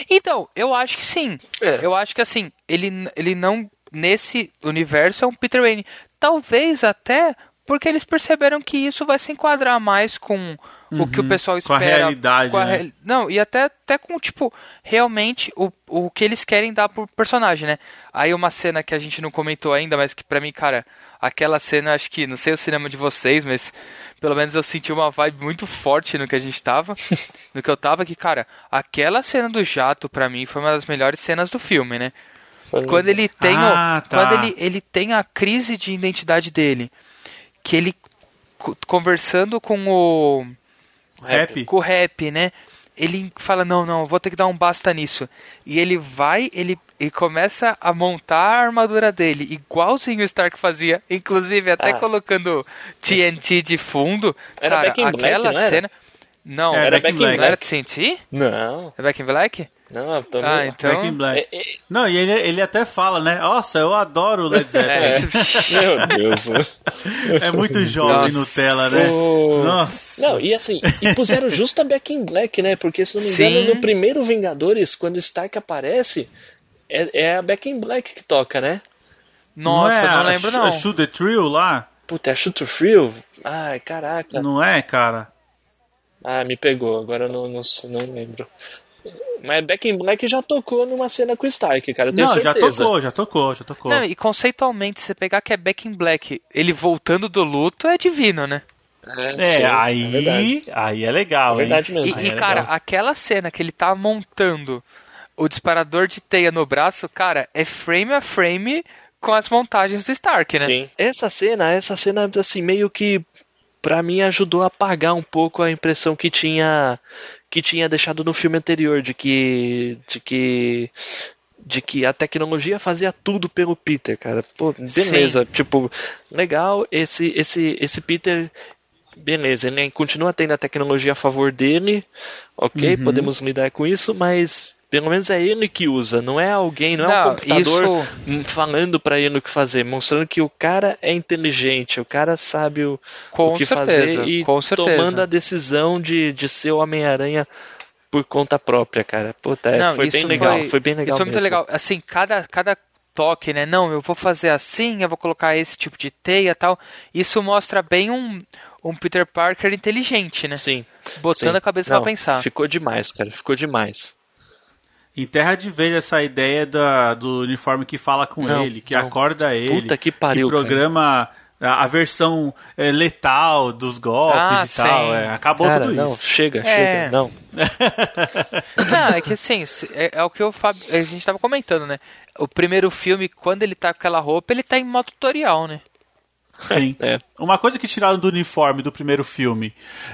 Então, eu acho que sim. É. Eu acho que assim, ele, ele não. Nesse universo é um Peter Wayne. Talvez até porque eles perceberam que isso vai se enquadrar mais com o que o pessoal Uhum. com a espera. realidade, com a né? real- Não, e até, até com, tipo, realmente o, o que eles querem dar pro personagem, né? Aí uma cena que a gente não comentou ainda, mas que pra mim, cara, aquela cena, acho que, não sei o cinema de vocês, mas pelo menos eu senti uma vibe muito forte no que a gente tava. no que eu tava, que, cara, aquela cena do jato, pra mim, foi uma das melhores cenas do filme, né? Quando ele tem, o- Ah, tá. quando ele, ele tem a crise de identidade dele, que ele co- conversando com o Rap. com o rap, né? Ele fala, não, não, vou ter que dar um basta nisso. E ele vai, ele, ele começa a montar a armadura dele, igualzinho o Stark fazia, inclusive até Ah. colocando TNT de fundo. Era Cara, Back in Black, aquela não era? cena... Não, Era era Back in Back in Black. Não era TNT? Não, É Back in Black? Não, eu tô Ah, então... Back in Black. É, é- Não, e ele, ele até fala, né? Nossa, eu adoro o Led Zeppelin. É, É, esse- Meu Deus. muito jovem Nossa. Nutella, né? Oh. Nossa. Não, e assim, e puseram justo a Back in Black, né? Porque se não me engano, Sim. no primeiro Vingadores, quando o Stark aparece, é, é a Back in Black que toca, né? Nossa, é não a lembro Sh- não. a Shoot the Thrill lá? Puta, é a Shooter Thrill? Ai, caraca. Não é, cara? Ah, me pegou, agora eu não, não, não lembro. Mas Back in Black já tocou numa cena com o Stark, cara, eu tenho Não, já certeza. tocou, já tocou, já tocou. Não, e conceitualmente, se você pegar que é Back in Black, ele voltando do luto é divino, né? É, É, sim, é aí, verdade. aí é legal, É verdade hein? mesmo. E, e, é cara, legal. aquela cena que ele tá montando o disparador de teia no braço, cara, é frame a frame com as montagens do Stark, né? Sim. Essa cena, essa cena, assim, meio que pra mim ajudou a apagar um pouco a impressão que tinha que tinha deixado no filme anterior de que de que de que a tecnologia fazia tudo pelo Peter, cara. Pô, beleza, tipo, legal, esse esse esse Peter beleza, ele continua tendo a tecnologia a favor dele, ok, podemos lidar com isso, mas pelo menos é ele que usa, não é alguém, não, é um Não, computador isso- falando pra ele o que fazer, mostrando que o cara é inteligente, o cara sabe o, Com o que certeza, fazer e tomando a decisão de, de ser o Homem-Aranha por conta própria, cara. Puta, é, Não, foi bem legal, foi, bem legal Isso foi muito mesmo. legal. Assim, cada, cada toque, né? Não, eu vou fazer assim, eu vou colocar esse tipo de teia tal. Isso mostra bem um, um Peter Parker inteligente, né? Sim. Botando sim. a cabeça Não, pra pensar. Ficou demais, cara, ficou demais. Em Terra de Vez, essa ideia da, do uniforme que fala com Não, ele, que não. acorda ele, Puta que pariu, programa a, a versão é, letal dos golpes Ah, e tal. é, acabou cara, tudo não, isso. chega, É. chega, não. Não, é que assim, é, é o que o Fábio, a gente tava comentando, né? O primeiro filme, quando ele tá com aquela roupa, ele tá em modo tutorial, né? Sim. É. Uma coisa que tiraram do uniforme do primeiro filme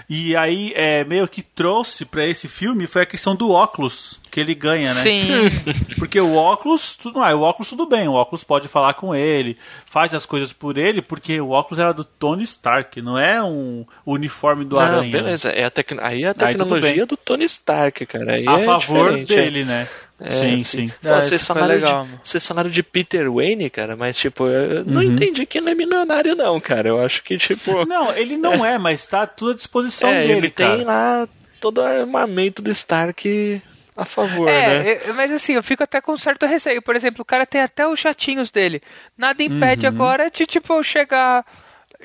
e aí é, meio que trouxe pra esse filme foi a questão do óculos que ele ganha, né? Sim. Porque o óculos, tudo, ah, o óculos tudo bem, o óculos pode falar com ele, faz as coisas por ele, porque o óculos era do Tony Stark, não é um uniforme do Não, Aranha. né? beleza, é a tec... aí é a tecnologia do Tony Stark, cara. Aí A é favor é. dele, né? É, sim, sim. Pô, Ah, vocês, falaram legal, de, vocês falaram de Peter Wayne, cara, mas tipo, eu Uhum. não entendi que ele é milionário, não, cara. Eu acho que, tipo. Não, ele não é, mas tá tudo à disposição é, dele, ele cara. tem lá todo o armamento do Stark a favor, né? É, eu- mas assim, eu fico até com certo receio. Por exemplo, o cara tem até os jatinhos dele. Nada impede Uhum. agora de, tipo, chegar.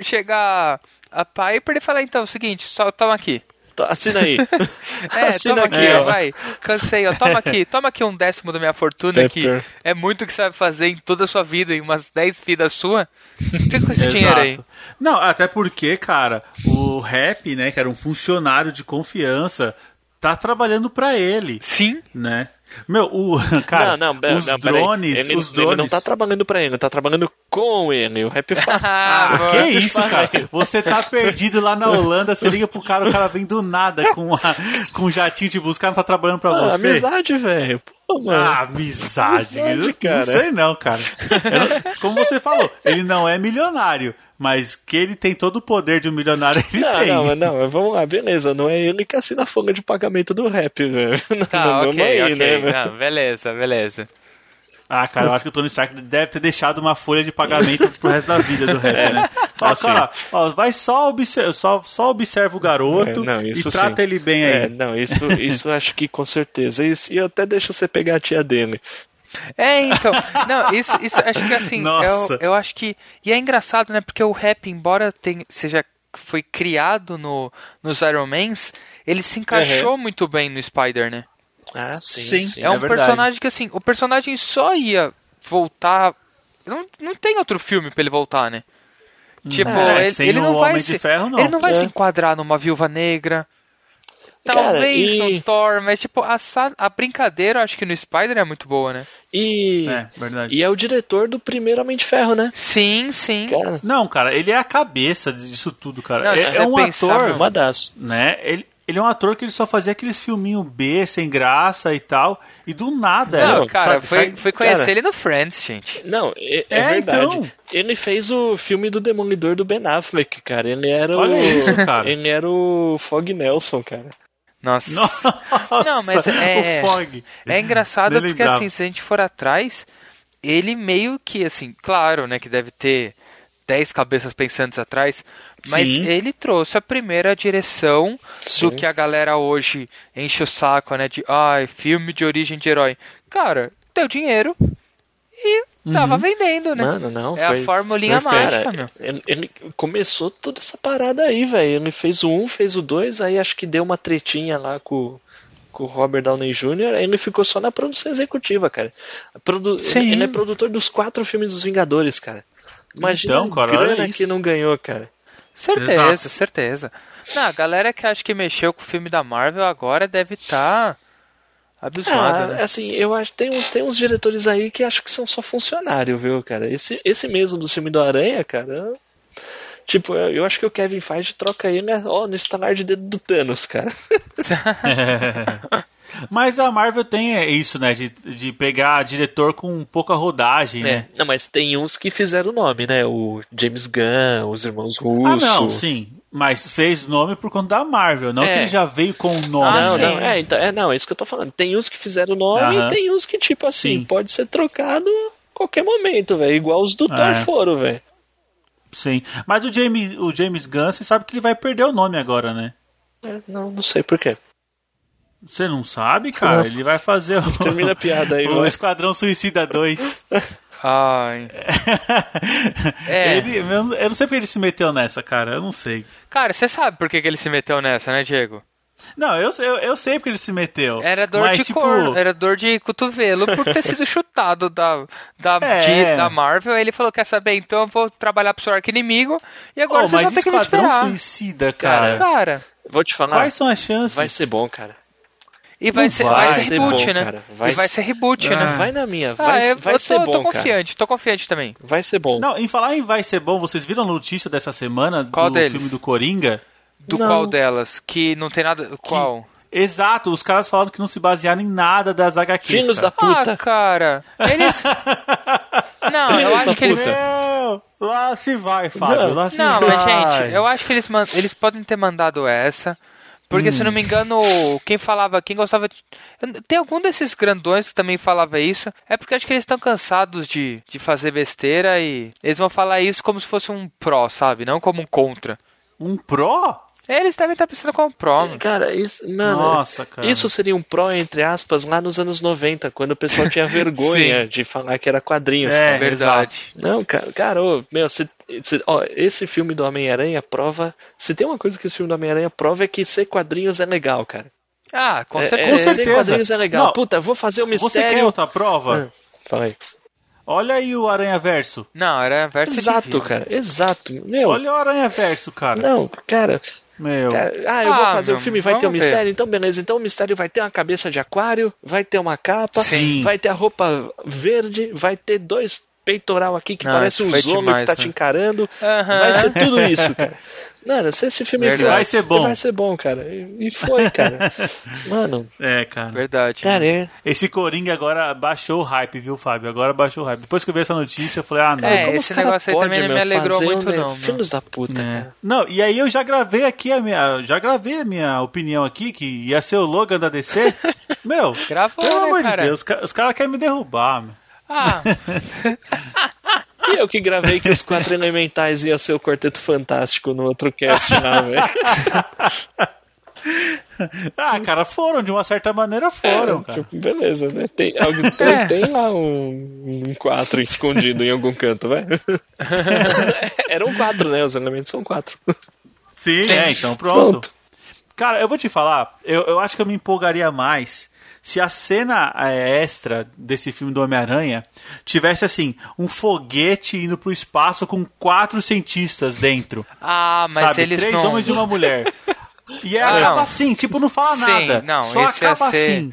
Chegar a Piper e falar, então, é o seguinte, só toma aqui. Tá, Assina aí. É, Assina toma aqui, ó, vai. Cansei, ó. Toma aqui, toma aqui um décimo da minha fortuna, que é muito o que você vai fazer em toda a sua vida, em umas 10 vidas sua. Fica com esse dinheiro aí. Não, até porque, cara, o Rap, né, que era um funcionário de confiança, tá trabalhando pra ele, Sim. né? Meu, o cara, não, não, os não, drones, ele, os ele drones. não tá trabalhando pra ele, tá trabalhando com ele. O rap fala. Ah, Que isso, cara? Você tá perdido lá na Holanda, você liga pro cara, o cara vem do nada com, a, com um jatinho te buscar, não tá trabalhando pra Ah, você. amizade, velho. Pô, mano. Ah, amizade. Amizade, cara. Não sei não, cara. Não- como você falou, ele não é milionário, mas que ele tem todo o poder de um milionário, ele Não, tem. não, não, mas vamos lá, beleza. Não é ele que assina a folha de pagamento do rap, velho. Não, Tá, não, ok, não aí, ok. né? Não, beleza, beleza. Ah, cara, eu acho que o Tony Stark deve ter deixado uma folha de pagamento pro resto da vida do rap, né? Fala, Assim. cara, ó, vai só, observa, só, só observa o garoto É, não, e isso trata sim. ele bem aí. É, não, isso, isso acho que com certeza. Isso, e eu até deixo você pegar a tia dele. É, então. Não, isso, isso acho que assim. Nossa. Eu, eu acho que. E é engraçado, né? Porque o rap, embora tenha, seja. Foi criado no, nos Iron Mans, ele se encaixou muito bem no Spider, né? Ah, sim. Sim. sim. É um verdade. personagem que, assim, o personagem só ia voltar. Não, não tem outro filme pra ele voltar, né? Tipo, É, ele, sem ele o não vai Homem se, de Ferro, não. Ele não vai É. se enquadrar numa viúva negra. Cara, Talvez e- no Thor, mas tipo, a, a brincadeira, eu acho que no Spider é muito boa, né? E É, verdade. e é o diretor do primeiro Homem de Ferro, né? Sim, sim. Cara, Não, cara, ele é a cabeça disso tudo, cara. Não, é, é um pensar, ator, uma das. né? Ele, ele é um ator que ele só fazia aqueles filminhos B, sem graça e tal, e do nada. Não, ele, cara, sabe, foi, sai- foi conhecer cara. ele no Friends, gente. Não, é, é É, verdade. então. Ele fez o filme do Demolidor do Ben Affleck, cara. Ele era Olha o. isso, cara. Ele era o Fog Nelson, cara. Nossa. Nossa, Não, mas é- o Fog. É engraçado Nem porque, lembrava. assim, se a gente for atrás, ele meio que, assim, claro, né, que deve ter 10 cabeças pensantes atrás, mas Sim. ele trouxe a primeira direção Sim. do que a galera hoje enche o saco, né, de, ai, filme de origem de herói. Cara, deu dinheiro e tava vendendo, né? Mano, não. é foi, a formulinha foi- mágica, cara, meu. Ele, ele começou toda essa parada aí, velho. Ele fez o 1, fez o 2, aí acho que deu uma tretinha lá com, com o Robert Downey Jr., aí ele ficou só na produção executiva, cara. Produ- Sim. ele, ele é produtor dos quatro filmes dos Vingadores, cara. Imagina Então, cara, a grana que não ganhou, cara. Certeza, Exato. certeza. Não, a galera que acha que mexeu com o filme da Marvel agora deve estar abismada, Ah, né? assim, eu acho tem uns, tem uns diretores aí que acho que são só funcionário, viu, cara? Esse, esse mesmo do filme do Aranha, cara. Tipo, eu, eu acho que o Kevin Feige troca ele, né? Ó, no estalar de dedo do Thanos, cara. Mas a Marvel tem isso, né? De, de pegar diretor com pouca rodagem, né? É, não, mas tem uns que fizeram o nome, né? O James Gunn, os irmãos Ah, Russo. não, sim. Mas fez nome por conta da Marvel, não É. que ele já veio com o nome. Ah, Não, sim. não, é, então, é, não, é isso que eu tô falando. Tem uns que fizeram o nome e tem uns que, tipo assim, Sim. pode ser trocado a qualquer momento, velho. Igual os do Thor É. foram, velho. Sim. Mas o James, o James Gunn, você sabe que ele vai perder o nome agora, né? É, não, não sei por quê. Você não sabe, cara? Não. Ele vai fazer o, Termina a piada aí, o vai. Esquadrão Suicida 2. Ai. É. Ele, eu, não sei porque ele se meteu nessa, cara. Eu não sei. Cara, você sabe por que, que ele se meteu nessa, né, Diego? Não, eu, eu, eu sei porque ele se meteu. Era dor mas, de tipo, cor, era dor de cotovelo por ter sido chutado da, da, É. de- da Marvel. Aí ele falou: Quer saber? Então eu vou trabalhar pro seu arco inimigo e agora Oh, vocês vão mas ter que me Esquadrão esperar. Suicida, Cara, cara. Cara, Vou te falar. Quais são as chances? Vai ser bom, cara. E vai, ser, vai vai ser ser reboot, bom, né? cara. Vai e vai ser- reboot, Ah. né? Vai na minha, Ah, vai, eu, vai eu ser tô, bom, tô cara. confiante, tô confiante também. Vai ser bom. Não, em falar em vai ser bom, vocês viram a notícia dessa semana Qual do deles? filme do Coringa? Do Não. qual delas? Que não tem nada. Qual? Exato, os caras falaram que não se basearam em nada das HQs. Filhos da cara. puta. Ah, cara. Eles. não, eu Filhos acho da que eles. Meu, lá se vai, Fábio, Não. lá se Não, vai. mas gente, eu acho que eles, man- eles podem ter mandado essa. Porque, se não me engano, quem falava, quem gostava. de- Tem algum desses grandões que também falava isso. É porque acho que eles estão cansados de, de fazer besteira e eles vão falar isso como se fosse um pró, sabe? Não como um contra. Um pró? Eles devem estar pensando como pró. mano. Cara, isso, mano, Nossa, cara. isso seria um pró, entre aspas, lá nos anos 90, quando o pessoal tinha vergonha de falar que era quadrinhos, É, cara. Verdade. Não, cara, cara, ô, meu, se, se- ó, esse filme do Homem-Aranha prova. Se tem uma coisa que esse filme do Homem-Aranha prova é que ser quadrinhos é legal, cara. Ah, com É- certeza. é, certeza. Ser quadrinhos é legal. Não, Puta, vou fazer o Você mistério. quer outra prova? Ah, fala aí. Olha aí o Aranha Verso. Não, era verso Exato, divino. cara, exato. Meu, Olha o Aranha Verso, cara. não, cara, Meu. cara, Ah, eu vou Ah, fazer meu, o filme, vai ter um vamos ver. mistério, então beleza. Então o mistério vai ter uma cabeça de aquário, vai ter uma capa, Sim. vai ter a roupa verde, vai ter dois peitoral aqui que Não, parece um zombie que tá né? te encarando. Vai ser tudo isso, cara. Mano, se esse filme Verdade. Vai ser bom. Vai ser bom, cara. E foi, cara. Mano, É, cara. Verdade. cara, é. Esse Coringa agora baixou o hype, viu, Fábio? Agora baixou o hype. Depois que eu vi essa notícia, eu falei, ah, não. É, como esse negócio aí pode, também não me alegrou muito, um, não, meu. Filhos da puta, É. cara. Não, e aí eu já gravei aqui a minha. Já gravei a minha opinião aqui, que ia ser o Logan da DC. Meu, Gravou, pelo né, amor cara? de Deus, os caras querem me derrubar, meu. Ah, E eu que gravei que os quatro elementais iam ser o Quarteto Fantástico no outro cast lá, velho. Ah, cara, foram, de uma certa maneira foram, É, cara. tipo, beleza, né? Tem, alguém- tem, É. tem lá um, um quatro escondido em algum canto, vai. Eram quatro, né? Os elementos são quatro. Sim, é, então pronto. Pronto. Cara, eu vou te falar, eu, eu acho que eu me empolgaria mais se a cena é, extra desse filme do Homem-Aranha tivesse assim, um foguete indo pro espaço com quatro cientistas dentro. Ah, mas sabe? eles Três não... homens e uma mulher. E Ah, acaba não. assim, tipo, não fala Sim, nada. não, só acaba ser- assim.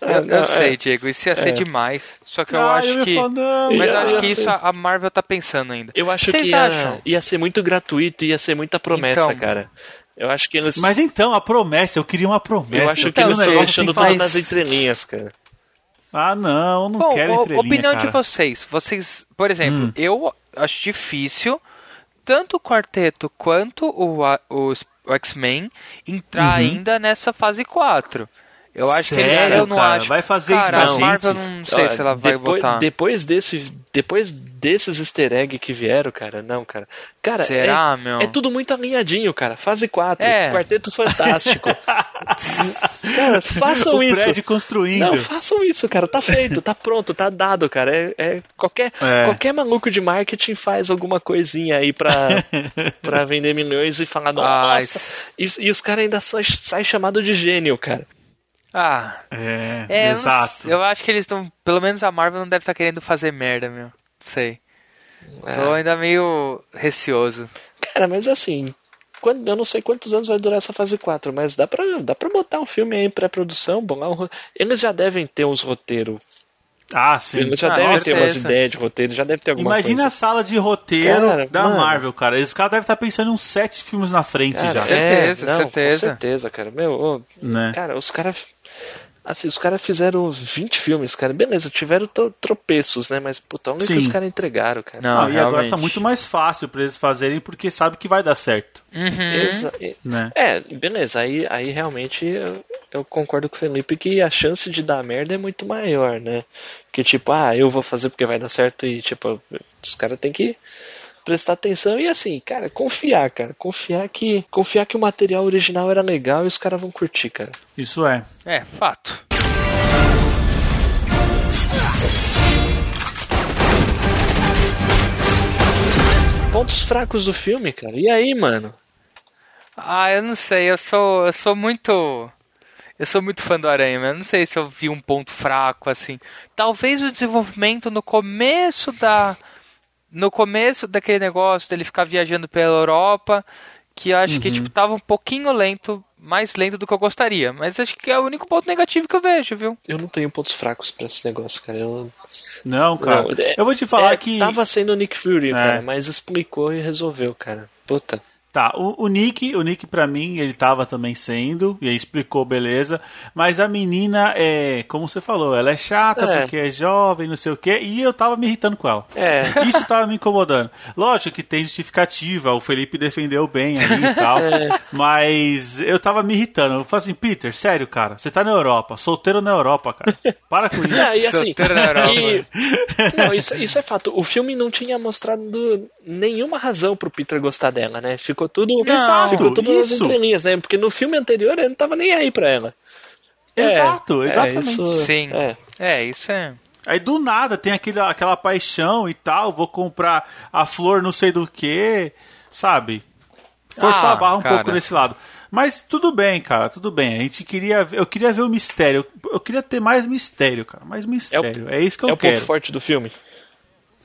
Eu, eu Não, é. sei, Diego, isso ia ser demais. Só que eu Ah, acho ia que... falar, Mas eu acho que isso a Marvel tá pensando ainda. Eu acho Vocês que ia, acham? ia ser muito gratuito, ia ser muita promessa, Então. cara. Eu acho que eles. Mas então, a promessa, eu queria uma promessa. eu acho que queria eles estão negócio deixando assim, tudo faz- nas entrelinhas, cara. Ah, não, eu não Bom, quero o- entrelinha, opinião cara. de vocês. Vocês, por exemplo, Hum. eu acho difícil tanto o quarteto quanto o, os- o X-Men entrar ainda nessa fase 4. Eu acho que. Sério, eles, eu não cara? acho. Vai fazer cara, isso com a a Marvel gente? não sei Ó, se ela vai depois, botar. Depois, desse, depois desses easter egg que vieram, cara, não, cara. Cara, Será, é, meu? é tudo muito alinhadinho, cara. Fase 4, É. Quarteto Fantástico. cara, façam o isso. prédio construindo. Não, façam isso, cara. Tá feito, tá pronto, tá dado, cara. É, é- qualquer, É. qualquer maluco de marketing faz alguma coisinha aí pra, pra vender milhões e falar, Ah, nossa. E, e os caras ainda saem sai chamado de gênio, cara. Ah, É, é, eu exato. sei, eu acho que eles estão. Pelo menos a Marvel não deve estar querendo fazer merda, meu. Sei. Tô É. ainda meio receoso. Cara, mas assim, quando, eu não sei quantos anos vai durar essa fase 4, mas dá pra, dá pra botar um filme aí em pré-produção, bolar um Eles já devem ter uns roteiros. Ah, sim. Eles já Ah, devem ter umas ideias de roteiro, já deve ter alguma Imagina a coisa. sala de roteiro Cara, da mano. Marvel, cara. Esses caras devem estar pensando em uns sete filmes na frente Cara, já. Certeza, é, não, certeza. Com certeza, cara. Meu, ô, Né? cara, os caras. Assim, os caras fizeram 20 filmes, cara. Beleza, tiveram tro- tropeços, né? Mas, puta, olha o que os caras entregaram, cara. Não, Ah, e agora tá muito mais fácil pra eles fazerem porque sabe que vai dar certo, Uhum. Exa- né? É, beleza, aí, aí realmente eu, eu concordo com o Felipe que a chance de dar merda é muito maior, né? Que tipo, ah, eu vou fazer porque vai dar certo e tipo, os caras têm que prestar atenção e assim, cara, confiar, cara, confiar que confiar que o material original era legal e os caras vão curtir, cara. Isso é. É, fato. Pontos fracos do filme, cara. E aí, mano? Ah, eu não sei, eu sou, eu sou muito. Eu sou muito fã do Aranha, mas não sei se eu vi um ponto fraco assim. Talvez o desenvolvimento no começo da. No começo daquele negócio dele ficar viajando pela Europa, que eu acho que tipo, tava um pouquinho lento, mais lento do que eu gostaria. Mas acho que é o único ponto negativo que eu vejo, viu? Eu não tenho pontos fracos pra esse negócio, cara. Eu, Não, cara. Não, é- eu vou te falar é, que. Tava sendo o Nick Fury, É. cara, mas explicou e resolveu, cara. Puta. Tá, o, o Nick, o Nick pra mim, ele tava também sendo, e aí explicou, beleza. Mas a menina é, como você falou, ela é chata É. porque é jovem, não sei o quê, e eu tava me irritando com ela. É. Isso tava me incomodando. Lógico que tem justificativa, o Felipe defendeu bem ali e tal, É. mas eu tava me irritando. Eu falei assim, Peter, sério, cara, você tá na Europa, solteiro na Europa, cara. Para com isso. Não, e assim, Solteiro na Europa. e- não, isso, isso é fato. O filme não tinha mostrado nenhuma razão pro Peter gostar dela, né? Ficou tudo, Exato, ficou tudo nas isso. entrelinhas, né? Porque no filme anterior ele não tava nem aí pra ela. É, Exato, é, exatamente. isso- Sim. é. É, isso é. Aí do nada tem aquele, aquela paixão e tal, vou comprar a flor não sei do que, sabe? Forçar Ah, a barra um cara. pouco nesse lado. Mas tudo bem, cara, tudo bem. A gente queria ver, eu queria ver o mistério. Eu queria ter mais mistério, cara, mais mistério. É, isso que eu é o quero. ponto forte do filme.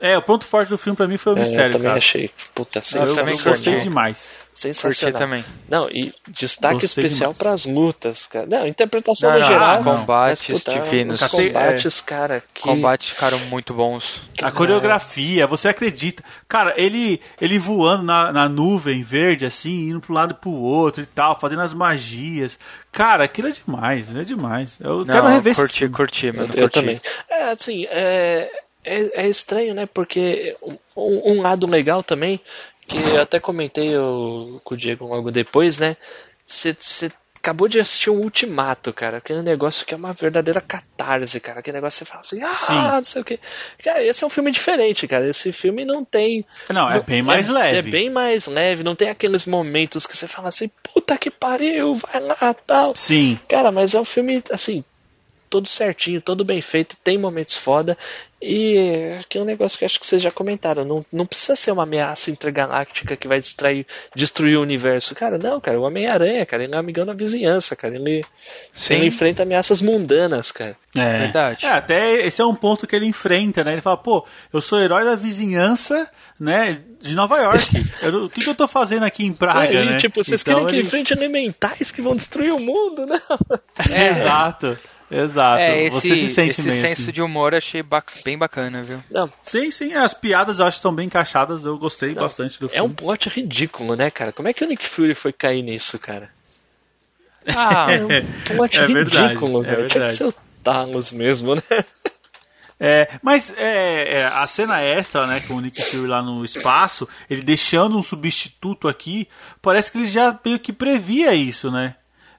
É, o ponto forte do filme pra mim foi o É, eu mistério, também cara. achei. Puta, Eu, sensacional. também gostei demais. Sensacional. Curti também. Não, e destaque Gostei especial demais. pras lutas, cara. Não, interpretação Não, no não, geral. os combates mas, puta, divinos. Os combates, cara, que... Combates ficaram muito bons. A coreografia, você acredita. Cara, ele ele voando na, na nuvem verde, assim, indo pro lado e pro outro e tal, fazendo as magias. Cara, aquilo é demais, é demais. Eu quero Não, rever esse curti, filme. curti, mano. Eu curti. também. É, assim, é, é, é estranho, né? Porque um, um lado legal também, que eu até comentei o- com o Diego logo depois, né? Você acabou de assistir um Ultimato, cara. Aquele negócio que é uma verdadeira catarse, cara. Aquele negócio que você fala assim, ah, Sim. não sei o quê. Cara, esse é um filme diferente, cara. Esse filme não tem. Não, é bem mais leve. É bem mais leve, não tem aqueles momentos que você fala assim, puta que pariu, vai lá tal. Sim. Cara, mas é um filme, assim, todo certinho, todo bem feito, tem momentos foda. E é aquele negócio que acho que vocês já comentaram, não, não precisa ser uma ameaça intergaláctica que vai distrair, destruir o universo. Cara, não, cara, o Homem-Aranha, cara, ele é um amigão da vizinhança, cara. Ele, Sim. ele enfrenta ameaças mundanas, cara. É. Verdade. É, até esse é um ponto que ele enfrenta, né? Ele fala, pô, eu sou herói da vizinhança, né? De Nova York. Eu o que, que eu tô fazendo aqui em Praga, e, né? tipo, vocês Então querem que ele- enfrente elementais que vão destruir o mundo, né? Exato. Exato. É, esse, Você se sente esse senso assim. de humor eu achei bac- bem bacana, viu? Não, Sim, sim, as piadas eu acho que estão bem encaixadas, eu gostei bastante do é um filme. plot ridículo, né, cara? Como é que o Nick Fury foi cair nisso, cara? Ah, É um plot É verdade, ridículo, é velho. Tinha que verdade. ser o Talos mesmo, né? É, mas é, é, a cena extra, né, com o Nick Fury lá no espaço, ele deixando um substituto aqui, parece que ele já meio que previa isso, né?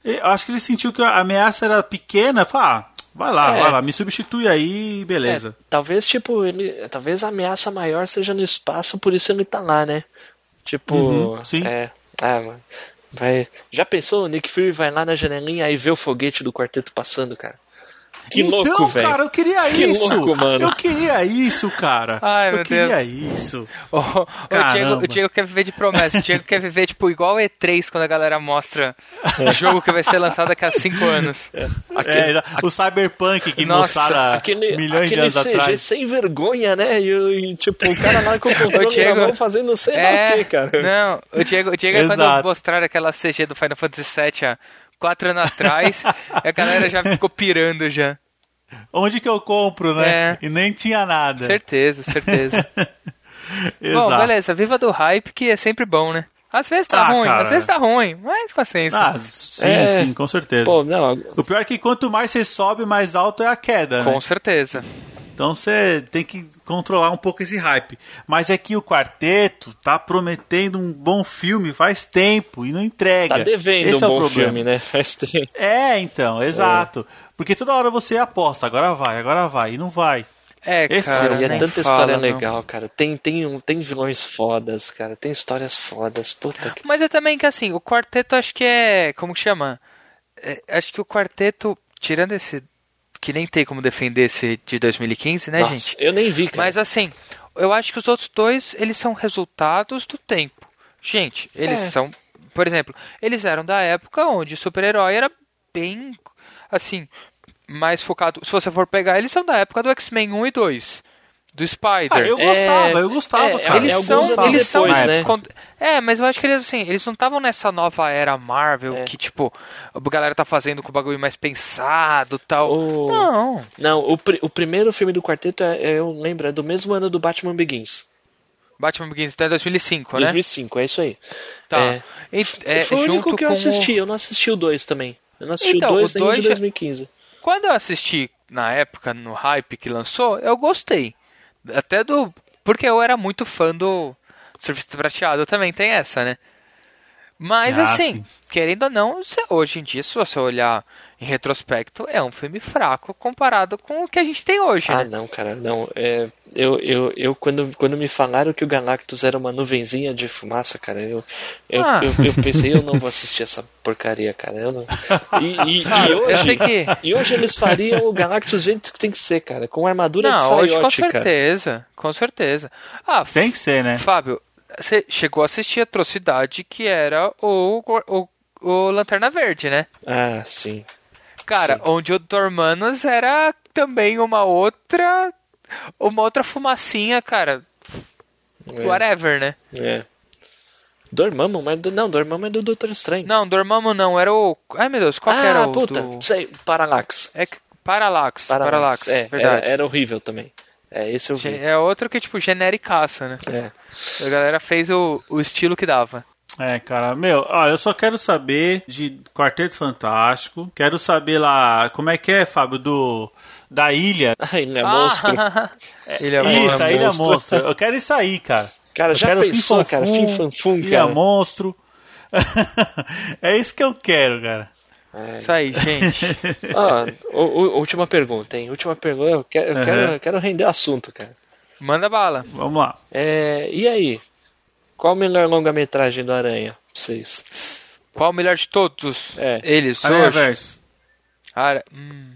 Eu acho que ele sentiu que a ameaça era pequena, falou, ah, vai lá, É. vai lá, me substitui aí, beleza. É, talvez, tipo, ele. Talvez a ameaça maior seja no espaço, por isso ele tá lá, né? Tipo. Uhum, sim. É. Ah, mano. Vai. Já pensou? O Nick Fury vai lá na janelinha e vê o foguete do quarteto passando, cara. Que então, louco, velho. cara, eu queria Que isso. louco, mano. Eu queria isso, cara. Ai, eu meu queria Deus. isso. O, o. Diego, o Diego quer viver de promessa. O Diego quer viver, tipo, igual o E3, quando a galera mostra o jogo que vai ser lançado daqui a 5 anos. Aquele, É, o Cyberpunk que Nossa, mostraram aquele, milhões aquele de anos CG atrás. sem vergonha, né? E, o- e, tipo, o cara lá com o controle Diego- na mão fazendo sei lá É, o que, cara. não, o Diego, o Diego é quando mostraram aquela CG do Final Fantasy VII há 4 anos atrás, a galera já ficou pirando já. Onde que eu compro, né? É. E nem tinha nada. Certeza, certeza. Exato. Bom, beleza, viva do hype, que é sempre bom, né? Às vezes tá Ah, ruim, cara. às vezes tá ruim, mas paciência. Ah, sim, É. sim, com certeza. Pô, não, O pior é que quanto mais você sobe, mais alto é a queda, né? Com certeza. Então você tem que controlar um pouco esse hype. Mas é que o quarteto tá prometendo um bom filme faz tempo e não entrega. tá devendo Esse um é bom problema. filme, né? Faz tempo. É, então, exato. Porque toda hora você aposta, agora vai, agora vai, e não vai. É, Esse cara, e é tanta fala, história não. legal, cara. Tem, tem, um, tem vilões fodas, cara. Tem histórias fodas. Puta que. Mas é também que assim, o quarteto acho que é. Como que chama? É, acho que o quarteto, tirando esse. Que nem tem como defender esse de 2015, né, Nossa, gente? eu nem vi, cara. Mas assim, eu acho que os outros dois, eles são resultados do tempo. Gente, eles É. são. Por exemplo, eles eram da época onde o super-herói era bem. Assim. Mais focado. Se você for pegar, eles são da época do X-Men 1 e 2. Do Spider. Ah, eu É, gostava, eu gostava, é, cara. Eles são, eles são depois, né? con- É, mas eu acho que eles assim, eles não estavam nessa nova era Marvel É. que tipo a galera tá fazendo com o bagulho mais pensado, tal. O- Não. Não, o, pri- o primeiro filme do quarteto, é, é, eu lembro, é do mesmo ano do Batman Begins. Batman Begins então é 2005, né? 2005, é isso aí. Tá. É. E- é, Foi o único que eu com o- assisti, eu não assisti o 2 também. Eu não assisti Então, o 2 o nem o de dois já- 2015. Quando eu assisti na época no hype que lançou, eu gostei. Até do porque eu era muito fã do Surfista Prateado, também tem essa, né? Mas Ah, assim, sim. querendo ou não, hoje em dia, se você olhar em retrospecto, é um filme fraco comparado com o que a gente tem hoje, Ah, né? não, cara, não. É, eu, eu, eu quando, quando me falaram que o Galactus era uma nuvenzinha de fumaça, cara, eu, eu, Ah. eu, eu pensei, eu não vou assistir essa porcaria, cara. Eu não... e, e, Cara, e eu hoje, sei que- e hoje eles fariam o Galactus jeito que tem que ser, cara, com armadura de Não, hoje com cara. certeza, com certeza. Ah, Tem que ser, né? Fábio, você chegou a assistir Atrocidade, que era o, o, o Lanterna Verde, né? Ah, sim. Cara, Sim. onde o Dormanos era também uma outra. Uma outra fumacinha, cara. É, Whatever, né? é. Dormammu, mas do- não, Dormammu é do Doutor Estranho. Não, Dormammu não, era o. Ai meu Deus, qual que ah, era o. puta, do- sei, Parallax. É que- Parallax. Parallax, é, era, verdade. era horrível também. É, esse eu vi. É outro que, tipo, genericaça, né? É. A galera fez o, o estilo que dava. É, cara, meu, ó, eu só quero saber de Quarteto Fantástico. Quero saber lá, como é que é, Fábio, do da ilha. Ah, ele é monstro. Ele é Isso, monstro. a ilha monstro. monstro. Eu quero isso aí, cara. Cara, Eu já quero pensou, Fim cara? Fim Fanfum, Ilha cara. monstro. é isso que eu quero, cara. É. Isso aí, gente. Ah, o- o- última pergunta, hein? Última pergunta. Eu quero, eu quero, eu quero render assunto, cara. Manda bala. Vamos lá. É, e aí? Qual a melhor longa-metragem do Aranha pra vocês? Qual o melhor de todos? É. Eles, Aranha hoje. Verso. Ara... Hum.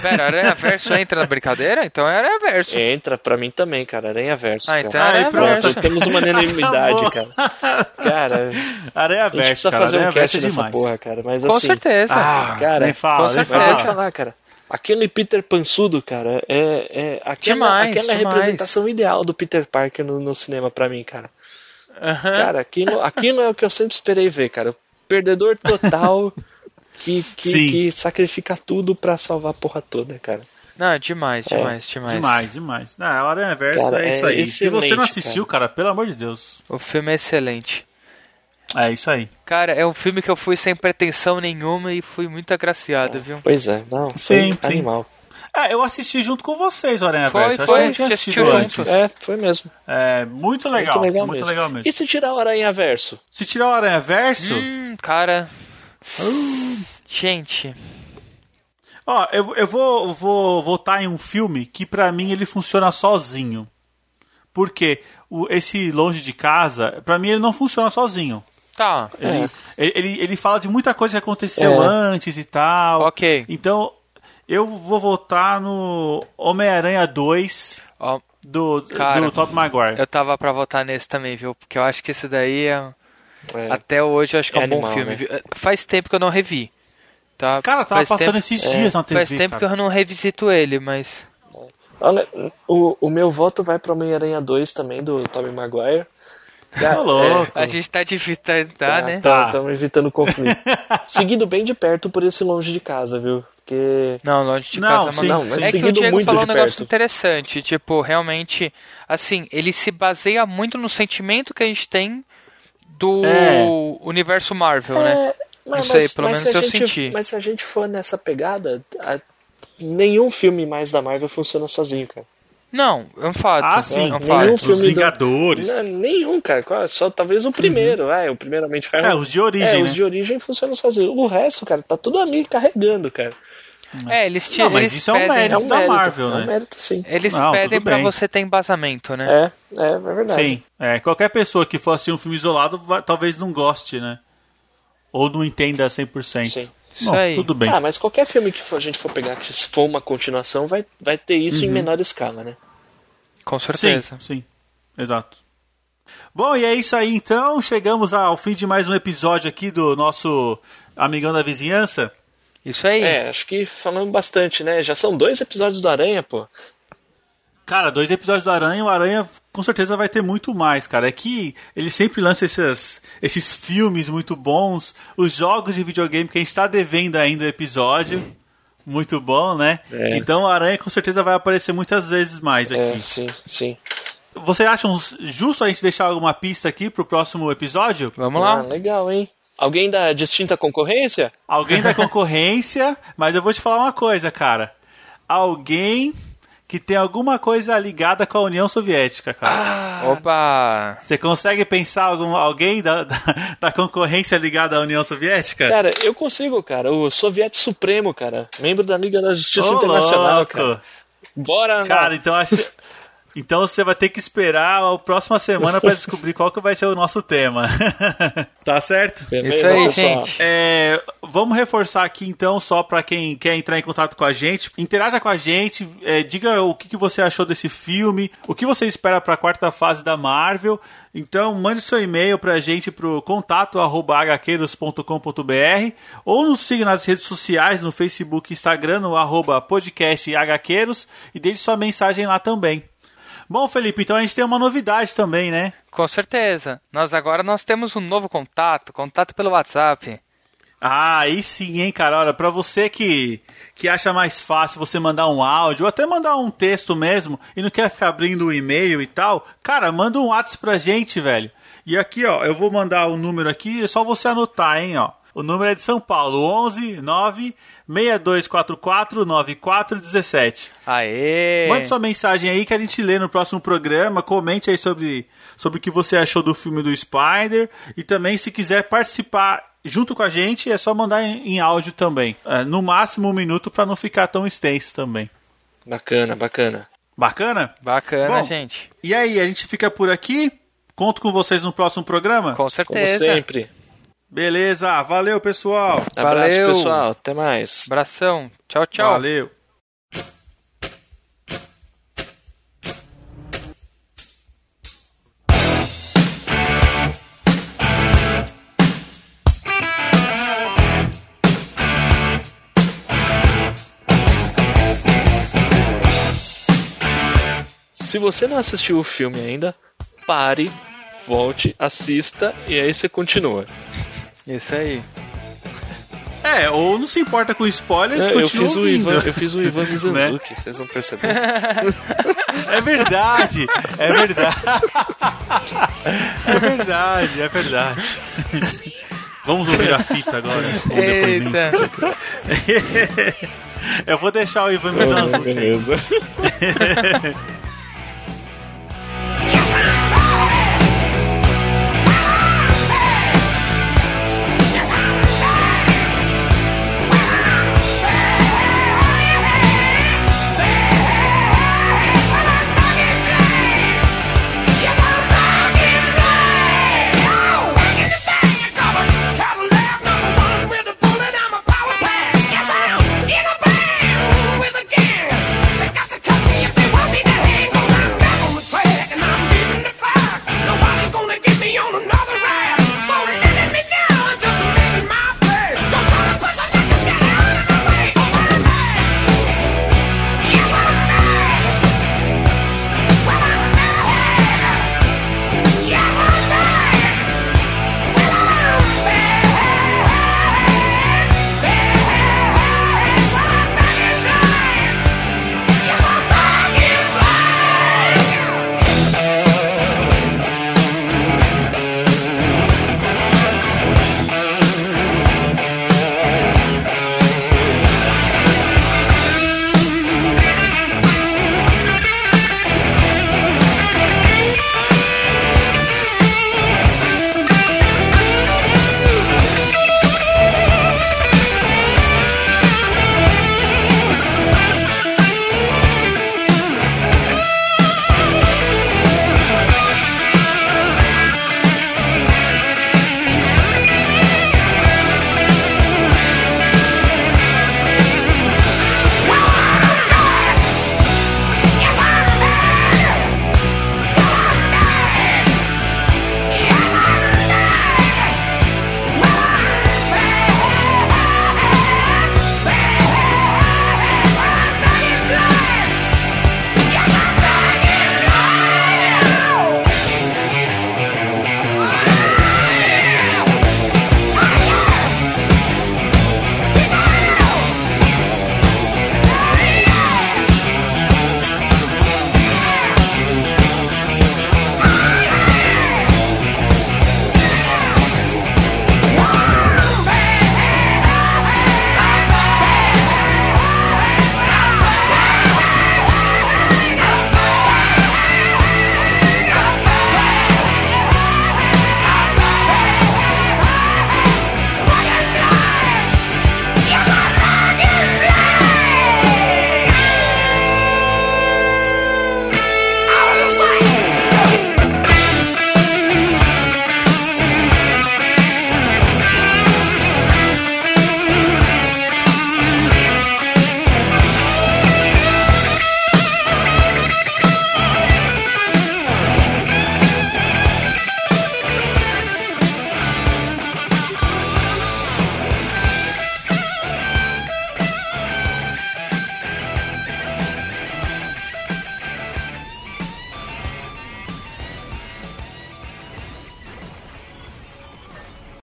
Pera, Aranha Verso entra na brincadeira? Então é Aranha Verso. Entra pra mim também, cara. Aranha Verso. Ah, cara. então é Aí, Aranha pronto. Verso. Temos uma unanimidade, cara. Cara, Aranha a gente Verso, precisa cara. fazer Aranha um cast Verso é dessa porra, cara. Mas Com assim, certeza. Ah, Cara, nem fala, com certeza. Fala. falar, cara. Aquele Peter Pansudo, cara, é, é aquela, Demais, aquela demais. representação ideal do Peter Parker no, no cinema pra mim, cara. Aham. Cara, aquilo, aquilo é o que eu sempre esperei ver, cara. O perdedor total que, que, que sacrifica tudo pra salvar a porra toda, cara. Não, demais, É. demais, demais. Demais, demais. Não, a Aranha Verso Cara, é isso é aí. Se você não assistiu, cara. pelo amor de Deus. O filme é excelente. É isso aí. Cara, é um filme que eu fui sem pretensão nenhuma e fui muito agraciado, viu? Pois é, não, Sim, foi sim. animal. É, eu assisti junto com vocês, o Aranha Foi, Verso. Acho foi, que eu não tinha a gente assistido assistiu antes. É, foi mesmo. É, muito legal. muito legal, muito mesmo. legal mesmo. E se tirar o Aranha Verso? Se tirar o Aranha Verso, Hum, cara. Gente, ó, eu, eu vou, vou votar em um filme que pra mim ele funciona sozinho. Porque o, esse Longe de Casa, pra mim ele não funciona sozinho. tá. É. Ele, ele, ele fala de muita coisa que aconteceu É. antes e tal. Ok. Então, eu vou votar no Homem-Aranha 2 Ó, do, Cara, do Tobey Maguire. eu tava pra votar nesse também, viu? Porque eu acho que esse daí é. É. Até hoje eu acho que é, É um bom animal, filme. né? viu? Faz tempo que eu não revi. Tá? Cara, tava faz passando tempo, esses dias na TV. Faz tempo que cara. eu não revisito ele, mas. Olha, o, o meu voto vai pro Homem-Aranha 2 também, do Tobey Maguire. Tá louco. A gente tá difícil, tá, Tá, né? Tá. Estamos evitando conflito. seguido bem de perto por esse longe de casa, viu? Porque. Não, longe de Não, casa sim, não, mas É que o Diego muito falou um de negócio perto. interessante. Tipo, realmente, assim, ele se baseia muito no sentimento que a gente tem do É. universo Marvel, né? Isso aí, pelo se menos a eu gente, senti. Mas se a gente for nessa pegada, a- nenhum filme mais da Marvel funciona sozinho, cara. Não, é um fato. Ah, sim. É um Nenhum fato. filme Os do- Vingadores. Não, nenhum, cara. Qual- Só talvez o primeiro, é, o primeiro Homem de Ferro. É, os de origem, É, os né? de origem funcionam sozinho. O resto, cara, tá tudo ali carregando, cara. É, eles te, Não, mas eles isso é um pedem, mérito. É um da mérito, Marvel, é um né? mérito, sim. Eles Não, pedem bem. você ter embasamento, né? É, é, é verdade. Sim. É, qualquer pessoa que for assistir um filme isolado vai- talvez não goste, né? Ou não entenda 100%. Sim. Isso Bom, aí. tudo bem. Ah, mas qualquer filme que a gente for pegar, que se for uma continuação, vai, vai ter isso Uhum. em menor escala, né? Com sim, certeza. sim. Exato. Bom, e é isso aí então. Chegamos ao fim de mais um episódio aqui do nosso Amigão da Vizinhança. Isso aí. É, acho que falamos bastante, né? Já são dois episódios do Aranha, pô. Cara, dois episódios do Aranha, o Aranha com certeza vai ter muito mais, cara. É que ele sempre lança esses, esses filmes muito bons, os jogos de videogame que a gente tá devendo ainda o episódio. Muito bom, né? É. Então o Aranha com certeza vai aparecer muitas vezes mais É, aqui. sim, sim. Você acha justo a gente deixar alguma pista aqui pro próximo episódio? Vamos Ah, lá. legal, hein? Alguém da distinta concorrência? Alguém da concorrência, mas eu vou te falar uma coisa, cara. Alguém que tem alguma coisa ligada com a União Soviética, cara. Opa! Você consegue pensar algum, alguém da, da, da concorrência ligada à União Soviética? Cara, eu consigo, cara. O Soviete Supremo, cara. Membro da Liga da Justiça Ô, Internacional, louco. cara. Bora, Cara, então acho. Então você vai ter que esperar a próxima semana para descobrir qual que vai ser o nosso tema. tá certo? Beleza, Isso aí, pessoal? gente. É, vamos reforçar aqui então, só para quem quer entrar em contato com a gente. Interaja com a gente, é, diga o que, que você achou desse filme, o que você espera para a quarta fase da Marvel. Então, mande seu e-mail para a gente pro contato arroba hqueiros.com.br ou nos siga nas redes sociais, no Facebook e Instagram, no arroba podcast hqueiros e deixe sua mensagem lá também. Bom, Felipe, então a gente tem uma novidade também, né? Com certeza. Nós agora nós temos um novo contato, contato pelo WhatsApp. Ah, aí sim, hein, cara. Olha, pra você que, que acha mais fácil você mandar um áudio ou até mandar um texto mesmo e não quer ficar abrindo o e-mail e tal, cara, manda um WhatsApp pra gente, velho. E aqui, ó, eu vou mandar o número aqui, é só você anotar, hein, ó. O número é de São Paulo, 11 9 6244 9417. Aê! Mande sua mensagem aí que a gente lê no próximo programa. Comente aí sobre, sobre o que você achou do filme do Spider. E também, se quiser participar junto com a gente, é só mandar em, em áudio também. É, no máximo um minuto para não ficar tão extenso também. Bacana, bacana. Bacana? Bacana, Bom, gente. E aí, a gente fica por aqui. Conto com vocês no próximo programa? Com Como certeza. sempre. Beleza, valeu pessoal. Abraço, Valeu. pessoal. Até mais. Abração. Tchau, tchau. Valeu. Se você não assistiu o filme ainda, pare, volte, assista e aí você continua. Isso aí. É, ou não se importa com spoilers, É, eu, fiz o ouvindo. Ivan, eu fiz o Ivan Mizanzuki, vocês não perceberam. É verdade, é verdade. É verdade, é verdade. Vamos ouvir a fita agora. o. Eita. Eu vou deixar o Ivan Mizanzuki. Beleza.